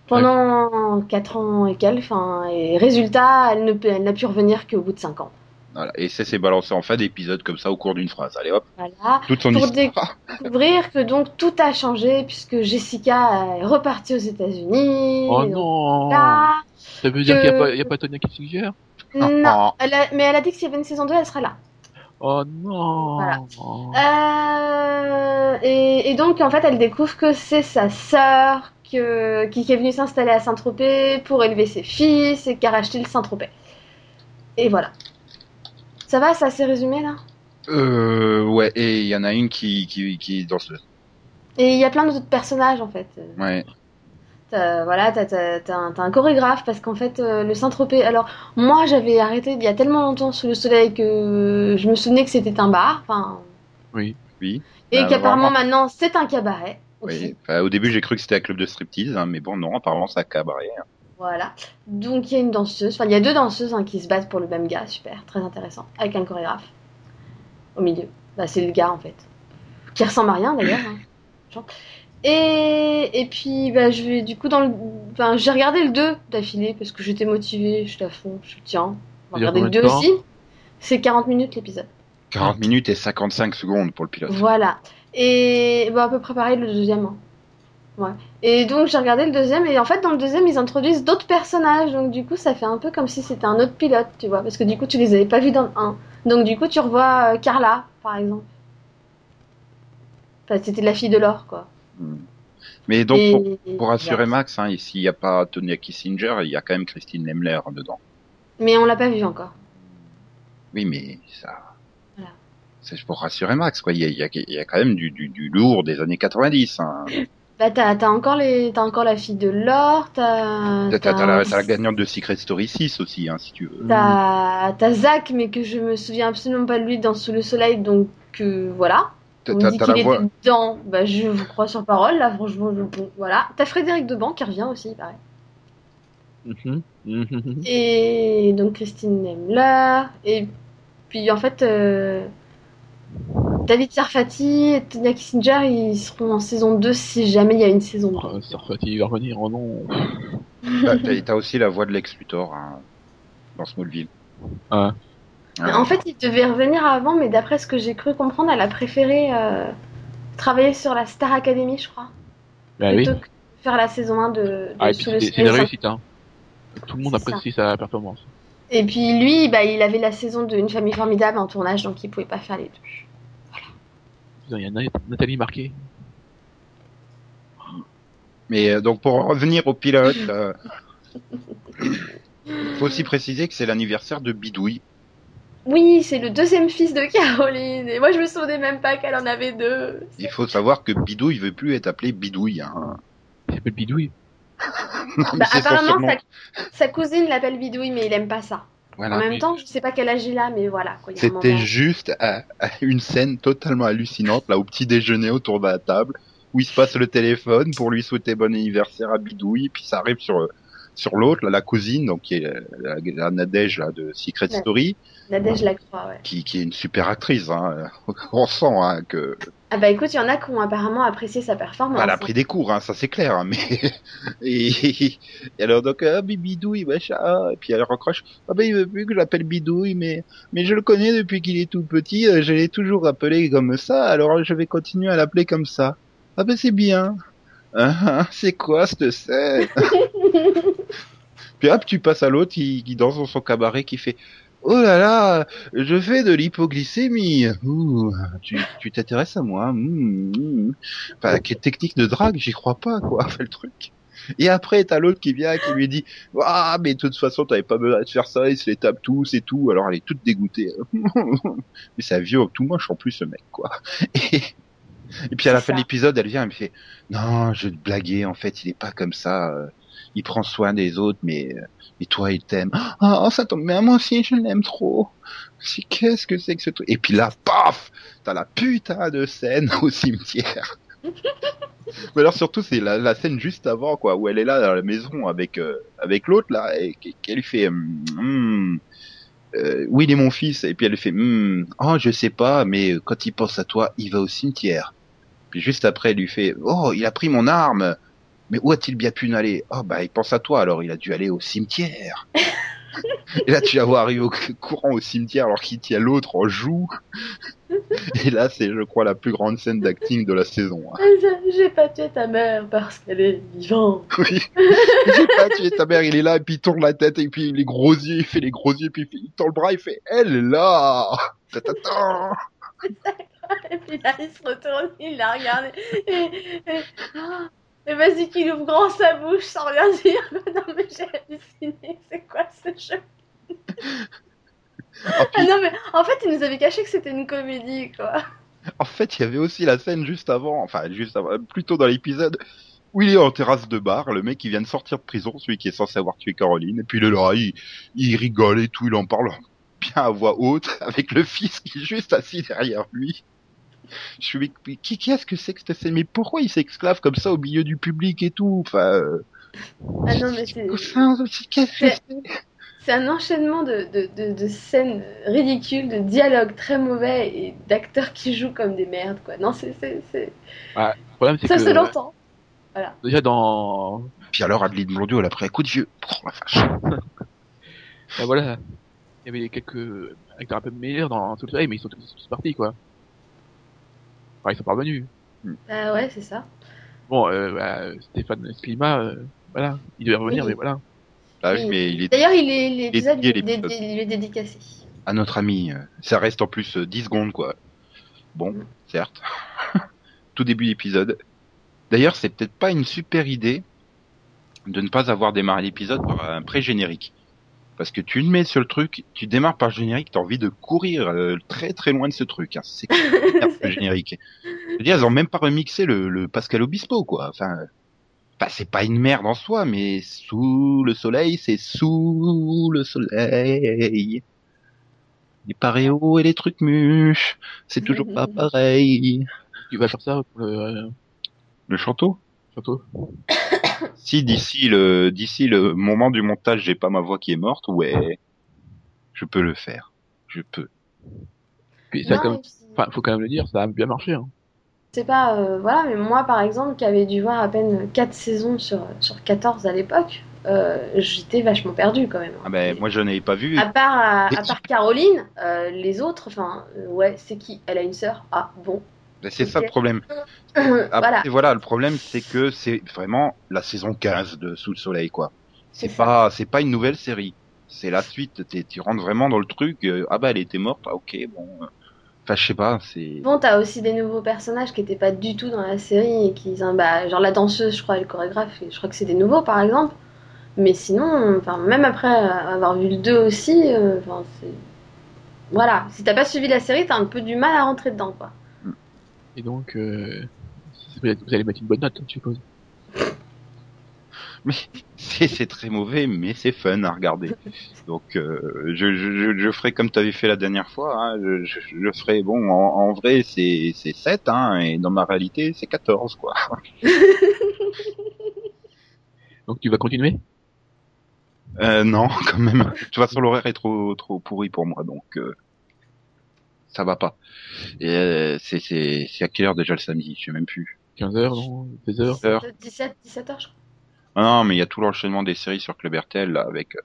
Pendant 4 ans et quelques, enfin, et résultat, elle ne peut, elle n'a pu revenir qu'au bout de 5 ans. Voilà. Et ça s'est balancé en fin d'épisode comme ça au cours d'une phrase. Allez hop, Voilà. toute son Pour histoire. découvrir que donc tout a changé puisque Jessica est repartie aux États-Unis. Oh non là, Ça veut dire qu'il n'y a, pas- il y a pas Tonya Kissinger non, elle a- mais elle a dit que s'il y avait une saison 2, elle sera là. Oh non Voilà. Euh, et, et donc en fait, elle découvre que c'est sa sœur que, qui, qui est venue s'installer à Saint-Tropez pour élever ses fils et qui a racheté le Saint-Tropez. Et voilà. Ça va, ça s'est résumé là? Euh, ouais, et il y en a une qui, qui, qui est danseuse. Et il y a plein d'autres personnages en fait. Ouais. Voilà, t'as, t'as un, un chorégraphe parce qu'en fait, euh, le Saint-Tropez. Alors, moi, j'avais arrêté il y a tellement longtemps sous le soleil que je me souvenais que c'était un bar. Enfin, Oui. Oui. et Bah, qu'apparemment maintenant c'est un cabaret. Aussi. Oui. Enfin, au début, j'ai cru que c'était un club de striptease, hein, mais bon, non, apparemment, ça a cabaret. hein. Voilà. Donc il y a une danseuse, enfin il y a deux danseuses hein, qui se battent pour le même gars, super, très intéressant, avec un chorégraphe au milieu. Bah c'est le gars en fait, qui ressemble à rien d'ailleurs. [CLEARS THROAT] Et, et puis bah, je vais du coup dans le, enfin j'ai regardé le 2 d'affilée parce que j'étais motivée, j'étais à fond, je suis tiens, on va regarder le combien 2 de temps aussi. C'est 40 minutes l'épisode. 40 minutes et 55 secondes pour le pilote. Voilà. Et bah, à peu près pareil le deuxième. hein. Ouais. Et donc j'ai regardé le deuxième et en fait dans le deuxième ils introduisent d'autres personnages donc du coup ça fait un peu comme si c'était un autre pilote tu vois parce que du coup tu les avais pas vus dans le 1. Donc du coup tu revois euh, Carla par exemple. Enfin c'était la fille de l'or quoi. Hmm. Mais donc, pour, Et- pour rassurer voilà. Max, hein, ici, il n'y a pas Tonya Kissinger, il y a quand même Christine Lemler dedans. Mais on l'a pas vu encore. Oui, mais ça. Voilà. C'est pour rassurer Max, quoi. Il y a, il y a- il y a quand même du, du, du lourd des années 90. Hein. [LAUGHS] Bah t'as encore les t'as encore la fille de l'or, t'as T'as la, la gagnante de Secret Story 6 aussi, hein, si tu veux. t'as t'as Zach mais que je me souviens absolument pas de lui dans Sous le soleil donc euh, voilà. T'as On me dit t'as qu'il était voix. dedans, bah je vous crois sur parole, là franchement, je... bon, voilà. T'as Frédéric Deban qui revient aussi, pareil. Mhm. Mhm. Et donc Christine Nemler, et puis en fait, euh, David Sarfati et Tonya Kissinger, ils seront en saison 2 si jamais il y a une saison 2. Oh, Sarfati va revenir, oh non. T'as aussi la voix de Lex Luthor hein, dans Smallville. Ah. Ouais. En fait, il devait revenir avant, mais d'après ce que j'ai cru comprendre, elle a préféré euh, travailler sur la Star Academy, je crois, Bah oui. plutôt que de faire la saison 1 de, de Ah, et puis c'est une réussite, hein. Tout le monde ça. apprécie sa performance. Et puis lui, bah, il avait la saison de Une famille formidable en tournage, donc il pouvait pas faire les deux. Putain, Il y a Nat- Nathalie Marquet. Mais euh, donc pour en revenir au pilote, euh, [LAUGHS] faut aussi préciser que c'est l'anniversaire de Bidouille. Oui, c'est le deuxième fils de Caroline. Et moi, je me souvenais même pas qu'elle en avait deux. Il faut savoir que Bidouille veut plus être appelé Bidouille. Hein. Il s'appelle Bidouille. Non, [LAUGHS] Bah, apparemment, sa, sa cousine l'appelle Bidouille, mais il aime pas ça. Voilà. en même temps, je sais pas quel âge il a, mais voilà. C'était juste euh, une scène totalement hallucinante là au petit déjeuner autour de la table où il se passe le téléphone pour lui souhaiter bon anniversaire à Bidouille puis ça arrive sur sur l'autre la cousine donc qui est la, la Nadège là de Secret Ouais. Story Nadège Lacroix, ouais. qui qui est une super actrice hein. [LAUGHS] on sent hein, que Ah bah écoute, il y en a qui ont apparemment apprécié sa performance. elle a pris des cours hein, ça c'est clair hein, mais [LAUGHS] et, et alors donc ah mais Bidouille machin et puis elle raccroche ah ben il veut plus que j'appelle Bidouille mais mais je le connais depuis qu'il est tout petit euh, je l'ai toujours appelé comme ça alors je vais continuer à l'appeler comme ça ah ben c'est bien Ah, [LAUGHS] c'est quoi cette scène [LAUGHS] puis hop tu passes à l'autre qui, qui danse dans son cabaret qui fait Oh là là, je fais de l'hypoglycémie. Ouh, tu tu t'intéresses à moi. Mmh, mmh. Enfin, quelle technique de drague, j'y crois pas, quoi, fait [LAUGHS] le truc. Et après, t'as l'autre qui vient, qui lui dit, ah, mais de toute façon, t'avais pas besoin de faire ça, ils se les tapent tous et tout. Alors, elle est toute dégoûtée. mais c'est un vieux tout moche, en plus, ce mec, quoi. Et, et puis, à la fin de l'épisode, elle vient, elle me fait, non, je te blaguais, en fait, il est pas comme ça. euh, Il prend soin des autres, mais, euh, mais toi, il t'aime. Ah, ça tombe bien, moi aussi, je l'aime trop. C'est- Qu'est-ce que c'est que ce truc? Et puis là, paf! T'as la putain de scène [LAUGHS] au cimetière. Mais alors surtout c'est la, la scène juste avant quoi où elle est là dans la maison avec euh, avec l'autre là et qu- qu'elle lui fait euh, où il est mon fils et puis elle lui fait hum, oh je sais pas mais quand il pense à toi il va au cimetière puis juste après elle lui fait oh il a pris mon arme mais où a-t-il bien pu aller oh bah il pense à toi alors il a dû aller au cimetière et [LAUGHS] là tu la vois arriver au courant au cimetière alors qu'il tient l'autre en joue et là c'est je crois la plus grande scène d'acting de la saison hein. J'ai pas tué ta mère parce qu'elle est vivante. [LAUGHS] Oui. J'ai pas tué ta mère, il est là, et puis il tourne la tête, et puis les gros yeux, il fait les gros yeux, puis il fait- il tend le bras, il fait, elle est là! Ta-ta-ta. [LAUGHS] Et puis là, il se retourne, il la regarde. Et, et, ah, et vas-y qu'il ouvre grand sa bouche sans rien dire. [LAUGHS] Non mais j'ai halluciné, c'est quoi ce jeu? [LAUGHS] Ah, Ah non mais en fait, il nous avait caché que c'était une comédie quoi. en fait, il y avait aussi la scène juste avant, enfin, juste avant, plutôt dans l'épisode, où il est en terrasse de bar, le mec qui vient de sortir de prison, celui qui est censé avoir tué Caroline, et puis est là, il, il rigole et tout, il en parle bien à voix haute, avec le fils qui est juste assis derrière lui. Je suis, mais, mais qui, qu'est-ce que c'est que cette scène? Mais pourquoi il s'esclave comme ça au milieu du public et tout? Enfin, euh, Ah non, mais c'est enfin, qu'est-ce que C'est- c'est c'est un enchaînement de, de, de, de scènes ridicules, de dialogues très mauvais et d'acteurs qui jouent comme des merdes, quoi. Non, c'est. c'est- c'est- Le problème, c'est Ça se l'entend. déjà dans, Puis alors Adeline Blondiot, elle a pris un coup de vieux. Oh la vache. [LAUGHS] bah, voilà, il y avait quelques acteurs un peu meilleurs dans tout le soleil, mais ils sont tous, tous partis, quoi. Enfin, ils sont parvenus. Ah ouais, c'est ça. Bon, euh, bah, Stéphane Slima, euh, voilà, il devait revenir, Oui. mais voilà. Ah oui, mais il est D'ailleurs, il est lui est dédié- dédicacé. à notre ami. euh, Ça reste en plus euh, 10 secondes, quoi. Bon, Mm. certes. [LAUGHS] Tout début d'épisode. D'ailleurs, c'est peut-être pas une super idée de ne pas avoir démarré l'épisode par un pré-générique. Parce que tu le mets sur le truc, tu démarres par le générique, t'as envie de courir euh, très très loin de ce truc. Hein. C'est [LAUGHS] le générique. Je veux dire, ils ont même pas remixé le, le Pascal Obispo, quoi. Enfin, c'est pas une merde en soi, mais sous le soleil, c'est sous le soleil. Les paréos et les trucs mûches, c'est toujours pas pareil. Tu vas faire ça pour le euh, Le chanteau? Château. [LAUGHS] Si d'ici le d'ici le moment du montage, j'ai pas ma voix qui est morte, ouais, je peux le faire. Je peux. Puis ça, Non, comme, et puis, enfin, faut quand même le dire, ça a bien marché. Hein. C'est pas. euh, voilà, mais moi, par exemple, qui avait dû voir à peine 4 saisons sur, sur 14 à l'époque, euh, j'étais vachement perdue quand même. Ah ben moi je n'avais pas vu. À part, à, part Caroline, euh, les autres, enfin, ouais, c'est qui? Elle a une sœur Ah, bon. C'est ça le problème. [CLEARS THROAT] Après, voilà, voilà. le problème c'est que c'est vraiment la saison 15 de Sous le Soleil quoi. c'est pas c'est pas une nouvelle série. C'est la suite. Tu rentres vraiment dans le truc. euh, ah bah elle était morte. Ah ok bon. euh. Enfin je sais pas. C'est. Bon, t'as aussi des nouveaux personnages qui étaient pas du tout dans la série et qui, bah, genre la danseuse, je crois, et le chorégraphe, et je crois que c'est des nouveaux par exemple. Mais sinon, enfin, même après avoir vu le 2 aussi, euh, enfin, c'est. Voilà, si t'as pas suivi la série, t'as un peu du mal à rentrer dedans, quoi. Et donc, euh, vous allez- mettre une bonne note, je suppose. Mais [LAUGHS] c'est très mauvais, mais c'est fun à regarder. Donc euh, je, je, je, ferai comme tu avais fait la dernière fois. Hein, je, je, je ferai bon en, en vrai c'est c'est 7 hein, et dans ma réalité c'est 14 quoi. [LAUGHS] Donc tu vas continuer? Euh, non quand même. De toute façon l'horaire est trop trop pourri pour moi donc euh, ça va pas. Et euh, c'est c'est c'est à quelle heure déjà le samedi? Je sais même plus. 15h, non? 16h Heure. 17, 17 heures, je crois. Ah non mais il y a tout l'enchaînement des séries sur Club RTL là avec euh,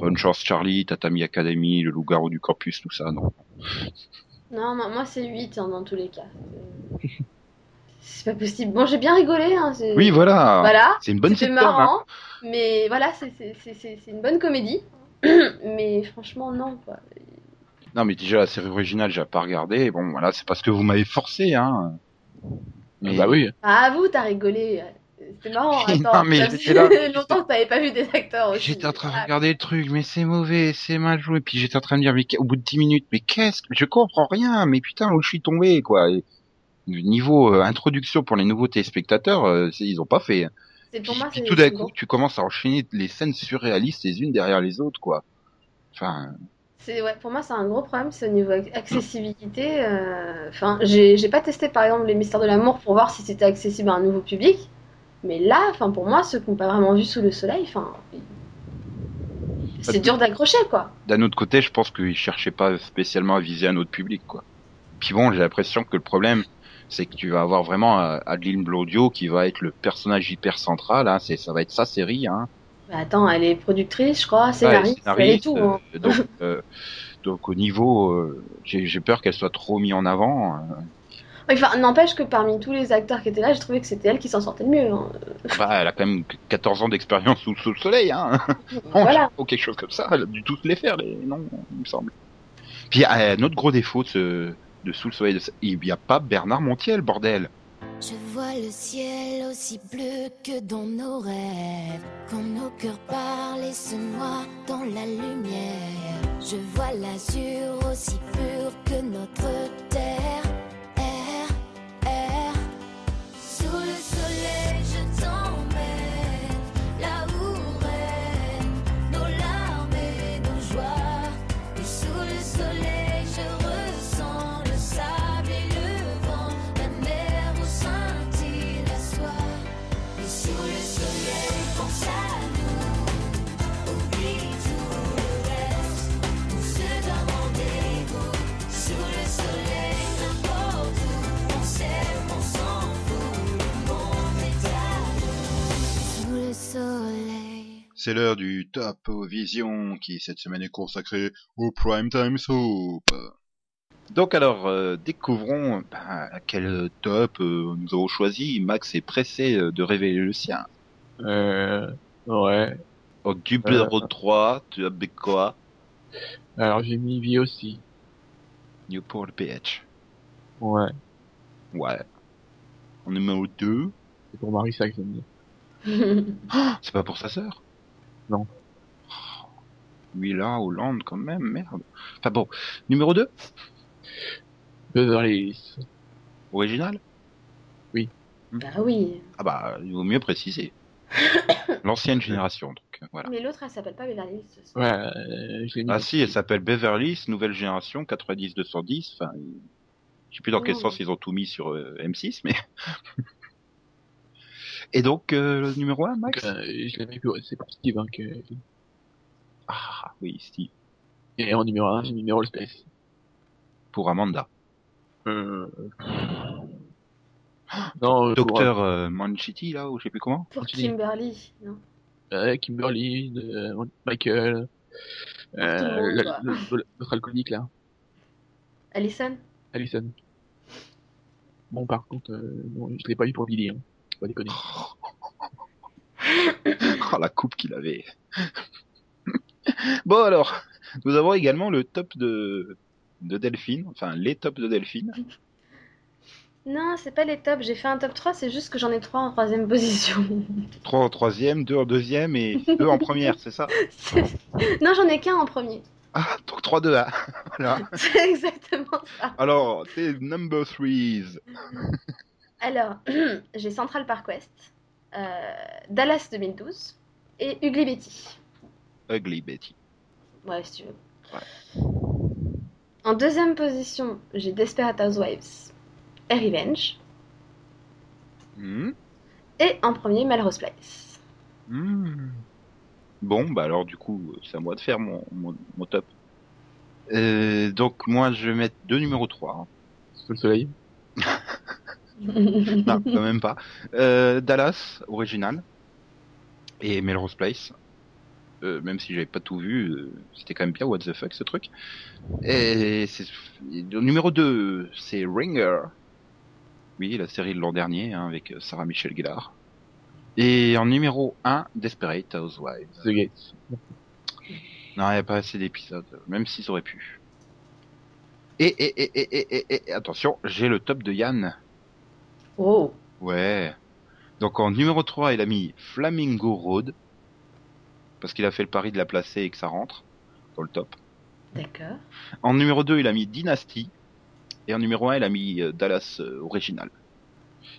Bonne chance Charlie, Tatami Academy, le loup-garou du campus, tout ça non. Non, moi, moi, c'est 8 hein, dans tous les cas. C'est- pas possible. Bon, j'ai bien rigolé. Hein, c'est- Oui voilà. Voilà. C'est une bonne C'était sitcom, hein. marrant, mais voilà, c'est une bonne comédie. [CLEARS THROAT] mais franchement, non, quoi. Non, mais déjà, la série originale, j'ai pas regardé. Bon, voilà, c'est parce que vous m'avez forcé, hein. Mais, Bah oui. Ah, vous, t'as rigolé. C'était marrant. [LAUGHS] Non, Attends, mais j'étais là. [LAUGHS] longtemps que t'avais pas vu des acteurs aussi. J'étais en train de Ah, regarder le truc, mais c'est mauvais, c'est mal joué. Puis j'étais en train de dire, mais au bout de 10 minutes, mais qu'est-ce que, je comprends rien, mais putain, où je suis tombé, quoi. Et, niveau euh, introduction pour les nouveaux téléspectateurs, euh, c'est- ils ont pas fait. c'est Puis, pour moi, puis c'est tout d'un c'est coup, tu commences à enchaîner les scènes surréalistes les unes derrière les autres, quoi. Enfin, C'est ouais, pour moi c'est un gros problème, c'est au niveau ac- accessibilité. euh, Enfin, j'ai j'ai pas testé par exemple les Mystères de l'amour pour voir si c'était accessible à un nouveau public, mais là, enfin pour moi ceux qui n'ont pas vraiment vu sous le soleil, enfin, c'est dur d'accrocher quoi. d'un autre côté, je pense qu'ils cherchaient pas spécialement à viser un autre public, quoi. Puis bon, j'ai l'impression que le problème, c'est que tu vas avoir vraiment euh, Adeline Blodio qui va être le personnage hyper central, hein, c'est, ça va être sa série, hein. Attends, elle est productrice, je crois, Ouais, scénariste, elle est scénariste, tout. hein. euh, donc, euh, donc au niveau, euh, j'ai, j'ai peur qu'elle soit trop mise en avant. Enfin, n'empêche que parmi tous les acteurs qui étaient là, j'ai trouvé que c'était elle qui s'en sortait le mieux. hein. Bah, elle a quand même 14 ans d'expérience sous, sous le soleil, hein. [LAUGHS] voilà. [LAUGHS] Ou quelque chose comme ça, elle a dû tous les faire, les non, il me semble. Puis euh, un autre gros défaut de, ce- de Sous le soleil, de il n'y a pas Bernard Montiel, bordel. Je vois le ciel aussi bleu que dans nos rêves. Quand nos cœurs parlent et se noient dans la lumière. Je vois l'azur aussi pur que notre terre. C'est l'heure du Top Vision qui cette semaine est consacré au Prime Time Soap. Donc alors, euh, découvrons bah, quel top euh, nous avons choisi. Max est pressé euh, de révéler le sien. Euh, ouais. Donc numéro 3, tu as mis quoi? Alors j'ai mis vie aussi. New pour le PH. Ouais. Ouais. En numéro 2, C'est pour Marissa que j'aime bien. C'est pas pour sa sœur Non. Oh, Lui là, Hollande quand même, merde. Enfin bon, numéro 2, Beverly Hills. original? Bah oui. Ah bah, il vaut mieux préciser. [COUGHS] L'ancienne génération, donc voilà. Mais l'autre, elle s'appelle pas Beverly Hills. Ouais, euh, je. Ah si, elle s'appelle Beverly Hills, nouvelle génération, 90-210. Enfin, je sais plus dans quel Non, sens ils ont tout mis sur euh, M6, mais... [LAUGHS] Et donc, euh, le numéro 1, Donc, Max euh, je l'ai mis pour, c'est pour Steve, hein, que... Ah oui, Steve. Et en numéro 1, j'ai mis numéro Space. Pour Amanda. Euh... Non, euh, pour, Docteur euh, Manchiti, là, ou je sais plus comment Pour. Kimberly, non euh, Kimberly, euh, Michael, euh, quoi. la- le- notre alcoolique là, Allison Allison. Bon, par contre, euh, non, je l'ai pas eu pour Billy, hein. Pas déconner. [LAUGHS] Oh, la coupe qu'il avait. bon alors, nous avons également le top de, de Delphine, enfin les tops de Delphine. Non, c'est pas les tops. J'ai fait un top 3, c'est juste que j'en ai 3 en troisième position. 3 en troisième, 2 en deuxième et 2 en première, c'est ça? Non, j'en ai qu'un en premier. Ah, donc 3 2 1. Voilà. [LAUGHS] C'est exactement ça. Alors, tes number threes. [LAUGHS] Alors, [CLEARS THROAT] j'ai Central Park West, euh, Dallas 2012 et Ugly Betty. Ugly Betty. Ouais, si tu veux. En deuxième position, j'ai Desperate Housewives et Revenge. Hmm, Et en premier, Melrose Place. hmm. Bon, bah alors du coup, c'est à moi de faire mon, mon, mon top. Euh, donc moi, je vais mettre deux numéros 3. hein. Sous le soleil. [LAUGHS] [LAUGHS] Non, quand [LAUGHS] même pas. Euh, Dallas, original. Et Melrose Place. Euh, même si j'avais pas tout vu, euh, c'était quand même bien what the fuck ce truc. Et c'est le numéro 2, c'est Ringer. Oui, la série de l'an dernier hein, avec Sarah Michelle Gellar. Et en numéro 1, Desperate Housewives. The Gates. Non, il n'y a pas assez d'épisodes, même s'ils auraient pu. Et, et, et, et, et, et, et, attention, j'ai le top de Yann. Oh, Ouais. Donc en numéro 3, il a mis Flamingo Road. Parce qu'il a fait le pari de la placer et que ça rentre dans le top. d'accord. En numéro 2, il a mis Dynasty. Et en numéro 1, il a mis euh, Dallas euh, Original.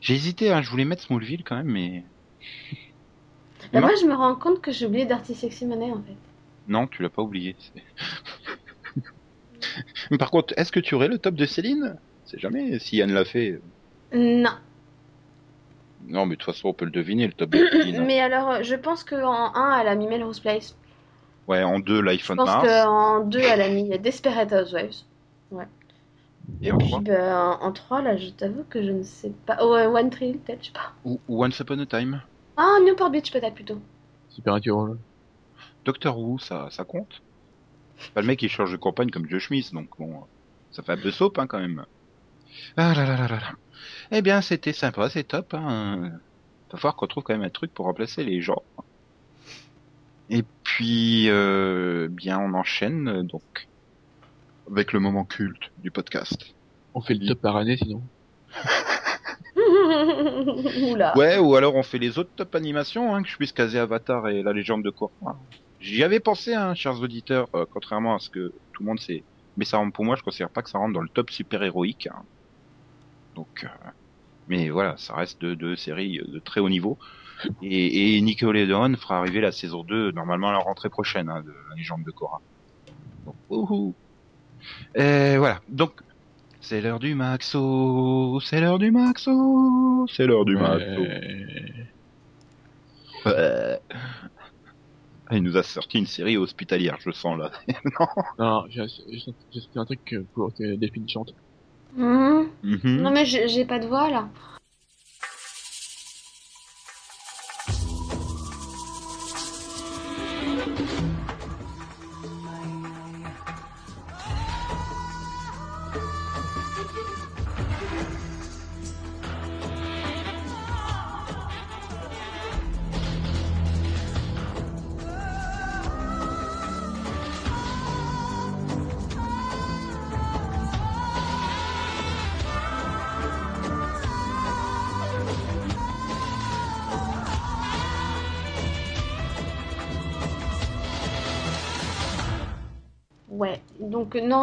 J'ai hésité, hein, je voulais mettre Smallville quand même, mais... Bah, moi, je me rends compte que j'ai oublié Dirty Sexy Money en fait. Non, tu l'as pas oublié. [LAUGHS] Par contre, est-ce que tu aurais le top de Céline? C'est jamais si Yann l'a fait. Non. Non, mais de toute façon, on peut le deviner, le top de Céline. hein. Mais alors, euh, je pense qu'en 1, elle a mis Melrose Place. Ouais, en 2, Je l'iPhone pense Mars. qu'en 2, elle a mis Desperate Housewives. Et en Puis 3, bah, en 3, là, je t'avoue que je ne sais pas. Oh, ouais, One Tree, peut-être, je sais pas. ou Once Upon a Time. Ah, Newport Beach, peut-être plutôt. Supernatural. Doctor Who, ça, ça compte Pas le mec qui change de campagne comme Joe Schmidt, donc bon, ça fait un peu soap hein, quand même. Ah là là là là là. Eh bien, c'était sympa, c'est top. Hein. Va falloir qu'on trouve quand même un truc pour remplacer les gens. Et puis, euh, bien, on enchaîne donc avec le moment culte du podcast. On fait le top par année sinon. [LAUGHS] Oula. Ouais, ou alors on fait les autres top animations, hein, que je puisse caser Avatar et la légende de Korra. J'y avais pensé, hein, chers auditeurs, euh, contrairement à ce que tout le monde sait. Mais ça rentre pour moi, je considère pas que ça rentre dans le top super héroïque. hein. Donc, euh, mais voilà, ça reste deux, deux séries de très haut niveau. Et, et Nickelodeon fera arriver la saison 2 normalement à la rentrée prochaine hein, de la légende de Korra. Donc. Et voilà. Donc, c'est l'heure du Maxo, c'est l'heure du Maxo, c'est l'heure du Maxo. Ouais. Ah, Il nous a sorti une série hospitalière, je sens là. [LAUGHS] non. Non, j'ai j'ai- j'ai sorti un truc pour que Delphine chante. Mhm. Mhm. Non, mais j'ai pas de voix là.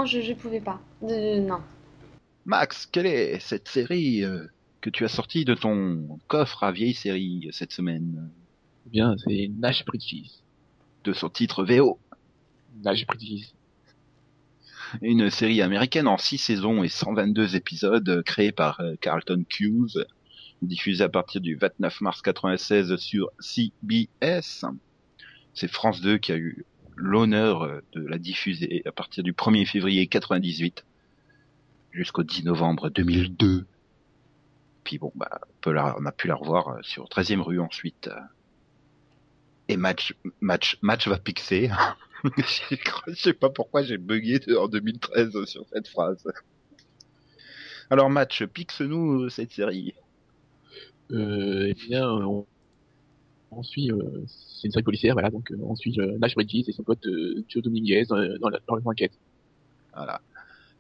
Non, je, je pouvais pas. Euh, non. Max, quelle est cette série euh, que tu as sortie de ton coffre à vieille série euh, cette semaine? Eh Bien, c'est Nash Bridges. De son titre VO Nash Bridges. Une série américaine en 6 saisons et 122 épisodes euh, créée par euh, Carlton Hughes, diffusée à partir du 29 mars 96 sur CBS. C'est France 2 qui a eu l'honneur euh, de la diffuser à partir du 1er février 98 jusqu'au 10 novembre 2002. Puis bon, bah, on, a pu la revoir euh, sur 13e rue ensuite. euh. Et match, match, match va pixer. [LAUGHS] Je sais pas pourquoi j'ai bugué en 2013 sur cette phrase. Alors match, pixe-nous cette série. Eh bien, on, on suit, euh, c'est une série policière, voilà, donc euh, on suit euh, Nash Bridges et son pote euh, Joe Dominguez dans, la, dans enquête. Voilà.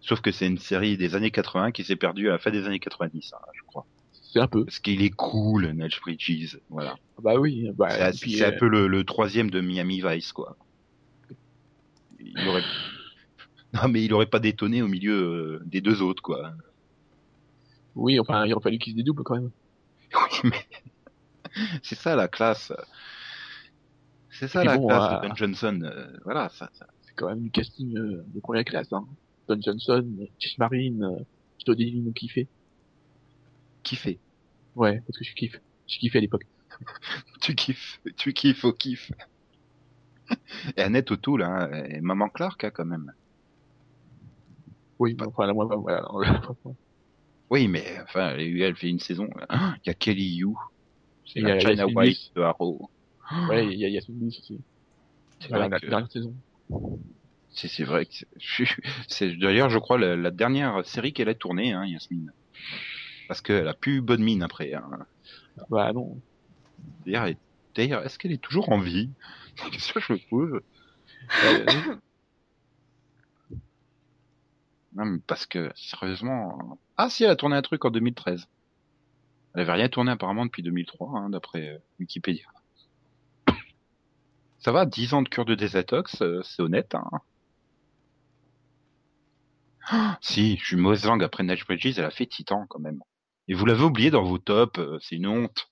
Sauf que c'est une série des années 80 qui s'est perdue à la fin des années 90, hein, je crois. C'est un peu. Parce qu'il est cool, Nash Bridges. Voilà. Bah oui, bah, c'est un- peu le, le troisième de Miami Vice, quoi. Il aurait... [LAUGHS] Non, mais il aurait pas détonné au milieu des deux autres, quoi. oui, enfin, il aurait fallu qu'ils se dédoublent quand même. [LAUGHS] Oui, mais [LAUGHS] c'est ça la classe. C'est ça la bon, classe euh, de Ben Johnson. euh, voilà, ça, ça. C'est quand même du casting euh, de première classe, hein. Don Johnson, Chris Marine, euh, Joe nous kiffé. Kiffé. Ouais, parce que je kiffe. Je kiffais à l'époque. [LAUGHS] Tu kiffes, tu kiffes au kiff. [LAUGHS] Et Annette O'Toole, hein, et Maman Clark, hein, quand même. Oui, mais enfin, là, moi, voilà. Oui, mais enfin, elle, fait une saison. Ah, Il y a Kelly You. C'est la China Bliss. de Arrow. ouais, il y a Yasmin aussi. C'est la dernière saison. C'est vrai que c'est- d'ailleurs je crois la, la dernière série qu'elle a tournée, hein, Yasmine. Parce qu'elle a plus bonne mine après. Hein. Bah non. D'ailleurs, est-ce qu'elle est toujours en vie? [LAUGHS] Qu'est-ce que je me pose Euh, Non, mais parce que sérieusement, ah si, elle a tourné un truc en 2013. Elle avait rien tourné apparemment depuis 2003, hein, d'après euh, Wikipédia. Ça va, 10 ans de cure de désintox, euh, c'est honnête. Hein. Ah, si, je suis mauvaise langue après Nash Bridges, elle a fait Titan quand même. Et vous l'avez oublié dans vos tops, euh, c'est une honte.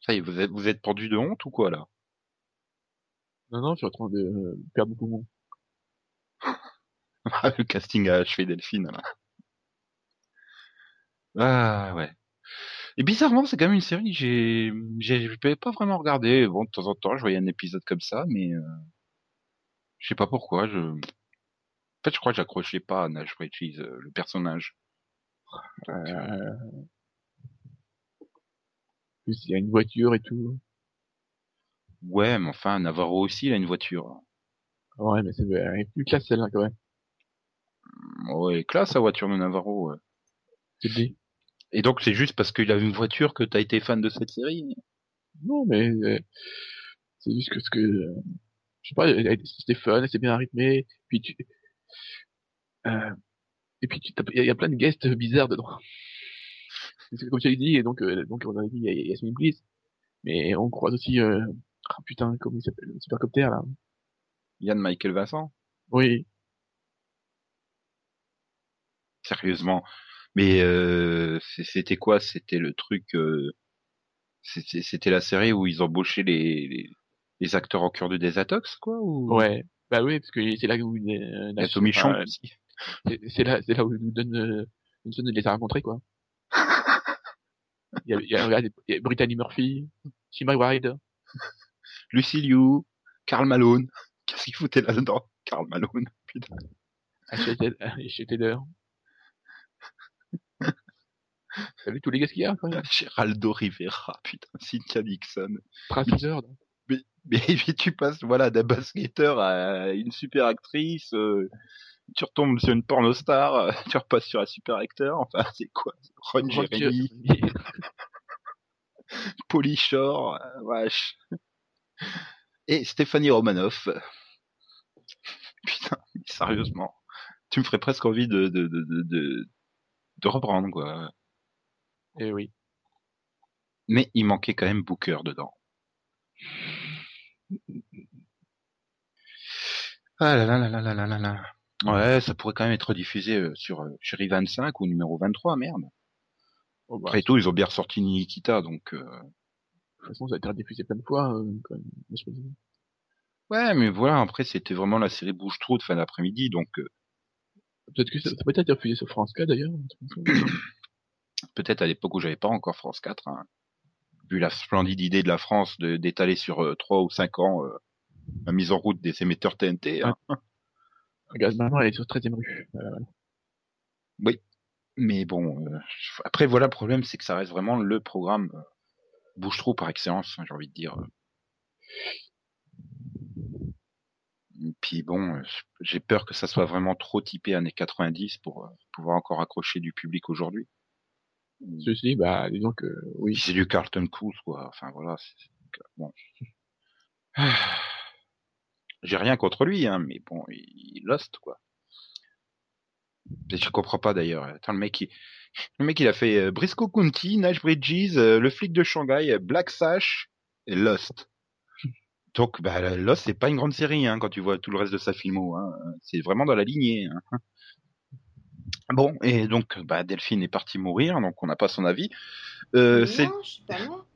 Ça y est, vous êtes, vous êtes pendu de honte ou quoi là? Non, non, je suis en train de euh, perdre beaucoup mon. [LAUGHS] Le casting a achevé Delphine là. Ah ouais. Et bizarrement, c'est quand même une série que j'ai, j'ai j'ai pas vraiment regardé. Bon, de temps en temps, je voyais un épisode comme ça, mais euh, je sais pas pourquoi. Je, en fait, je crois que j'accrochais pas à Nash euh, le personnage. Euh... en plus, il y a une voiture et tout. Ouais, mais enfin, Navarro aussi, il a une voiture. Ouais, mais c'est elle est plus classe celle-là quand même. Ouais, classe la voiture de Navarro. ouais. Le dis? Et donc, c'est juste parce qu'il a une voiture que t'as été fan de cette série? Non, mais euh, c'est juste que ce que euh, je sais pas, c'était fun, c'est bien rythmé. Puis tu euh, et puis il y, a- il y a plein de guests bizarres dedans. [LAUGHS] C'est comme tu l'as dit, et donc euh, donc on a dit il y a Yasmin Bliss, mais on croise aussi euh, ah, putain comment il s'appelle le supercopter là. Yann Michael Vincent? Oui, Sérieusement? Mais euh, c'était quoi? C'était le truc. euh, c'était la série où ils embauchaient les, les, les acteurs en cure de désintox, quoi ou... ouais. Bah oui, parce que c'est là où euh, Tommy Chong enfin, aussi. c'est là c'est là où il nous donne euh, Johnson les a rencontrés quoi. Il y a, il y a, regarde, il y a Brittany Murphy, Jim White. Lucy Liu, Karl Malone. Qu'est-ce qu'il foutait là-dedans Karl Malone, putain. Chez Taylor. T'as vu tous les gars qu'il y a quand même? [LAUGHS] Geraldo Rivera, putain. Cynthia Nixon. Travis Lord. Mais, [LAUGHS] mais tu passes voilà d'un basketteur à une super actrice, euh, tu retombes sur une pornostar, euh, [LAUGHS] tu repasses sur un super acteur. Enfin, c'est quoi? Ron Jeremy, Pauly Shore, euh, wesh. Et Stéphanie Romanoff. Putain, sérieusement, tu me ferais presque envie de de, de, de reprendre quoi. Et oui. Mais il manquait quand même Booker dedans. Ah là là là là là là là Ouais, ça pourrait quand même être diffusé euh, sur euh, Chérie 25 ou numéro 23, merde. Oh, bah. Après tout, ils ont bien ressorti Nikita, donc... Euh... De toute façon, ça a été rediffusé plein de fois, euh, quand même. Ouais, mais voilà, après, c'était vraiment la série bouche-trou de fin d'après-midi, donc... Peut-être que ça, ça peut être diffusé sur France 4, d'ailleurs. [CLEARS THROAT] peut-être à l'époque où j'avais pas encore France 4, hein, vu la splendide idée de la France de d'étaler sur euh, 3 ou 5 ans euh, la mise en route des émetteurs TNT. hein. Regarde, maintenant, elle est sur 13ème rue. Euh, Mais bon, euh, après voilà, le problème, c'est que ça reste vraiment le programme euh, Bouche-Trou par excellence, hein, j'ai envie de dire. Et Puis bon, j'ai peur que ça soit vraiment trop typé années 90 pour pouvoir encore accrocher du public aujourd'hui. Ceci, bah, disons que, oui. C'est du Carlton Cool, quoi. Enfin voilà, bon. [SIGHS] J'ai rien contre lui, hein, mais bon, il, lost, quoi. Je comprends pas d'ailleurs. Attends, le mec, il, le mec, a fait euh, Briscoe County, Nash Bridges, euh, le flic de Shanghai, euh, Black Sash et Lost. Donc, bah, Lost, c'est pas une grande série, hein, quand tu vois tout le reste de sa filmo. Hein. C'est vraiment dans la lignée. Hein. Bon, et donc, bah, Delphine est partie mourir, donc on n'a pas son avis. Euh, c'est non, je suis pas morte.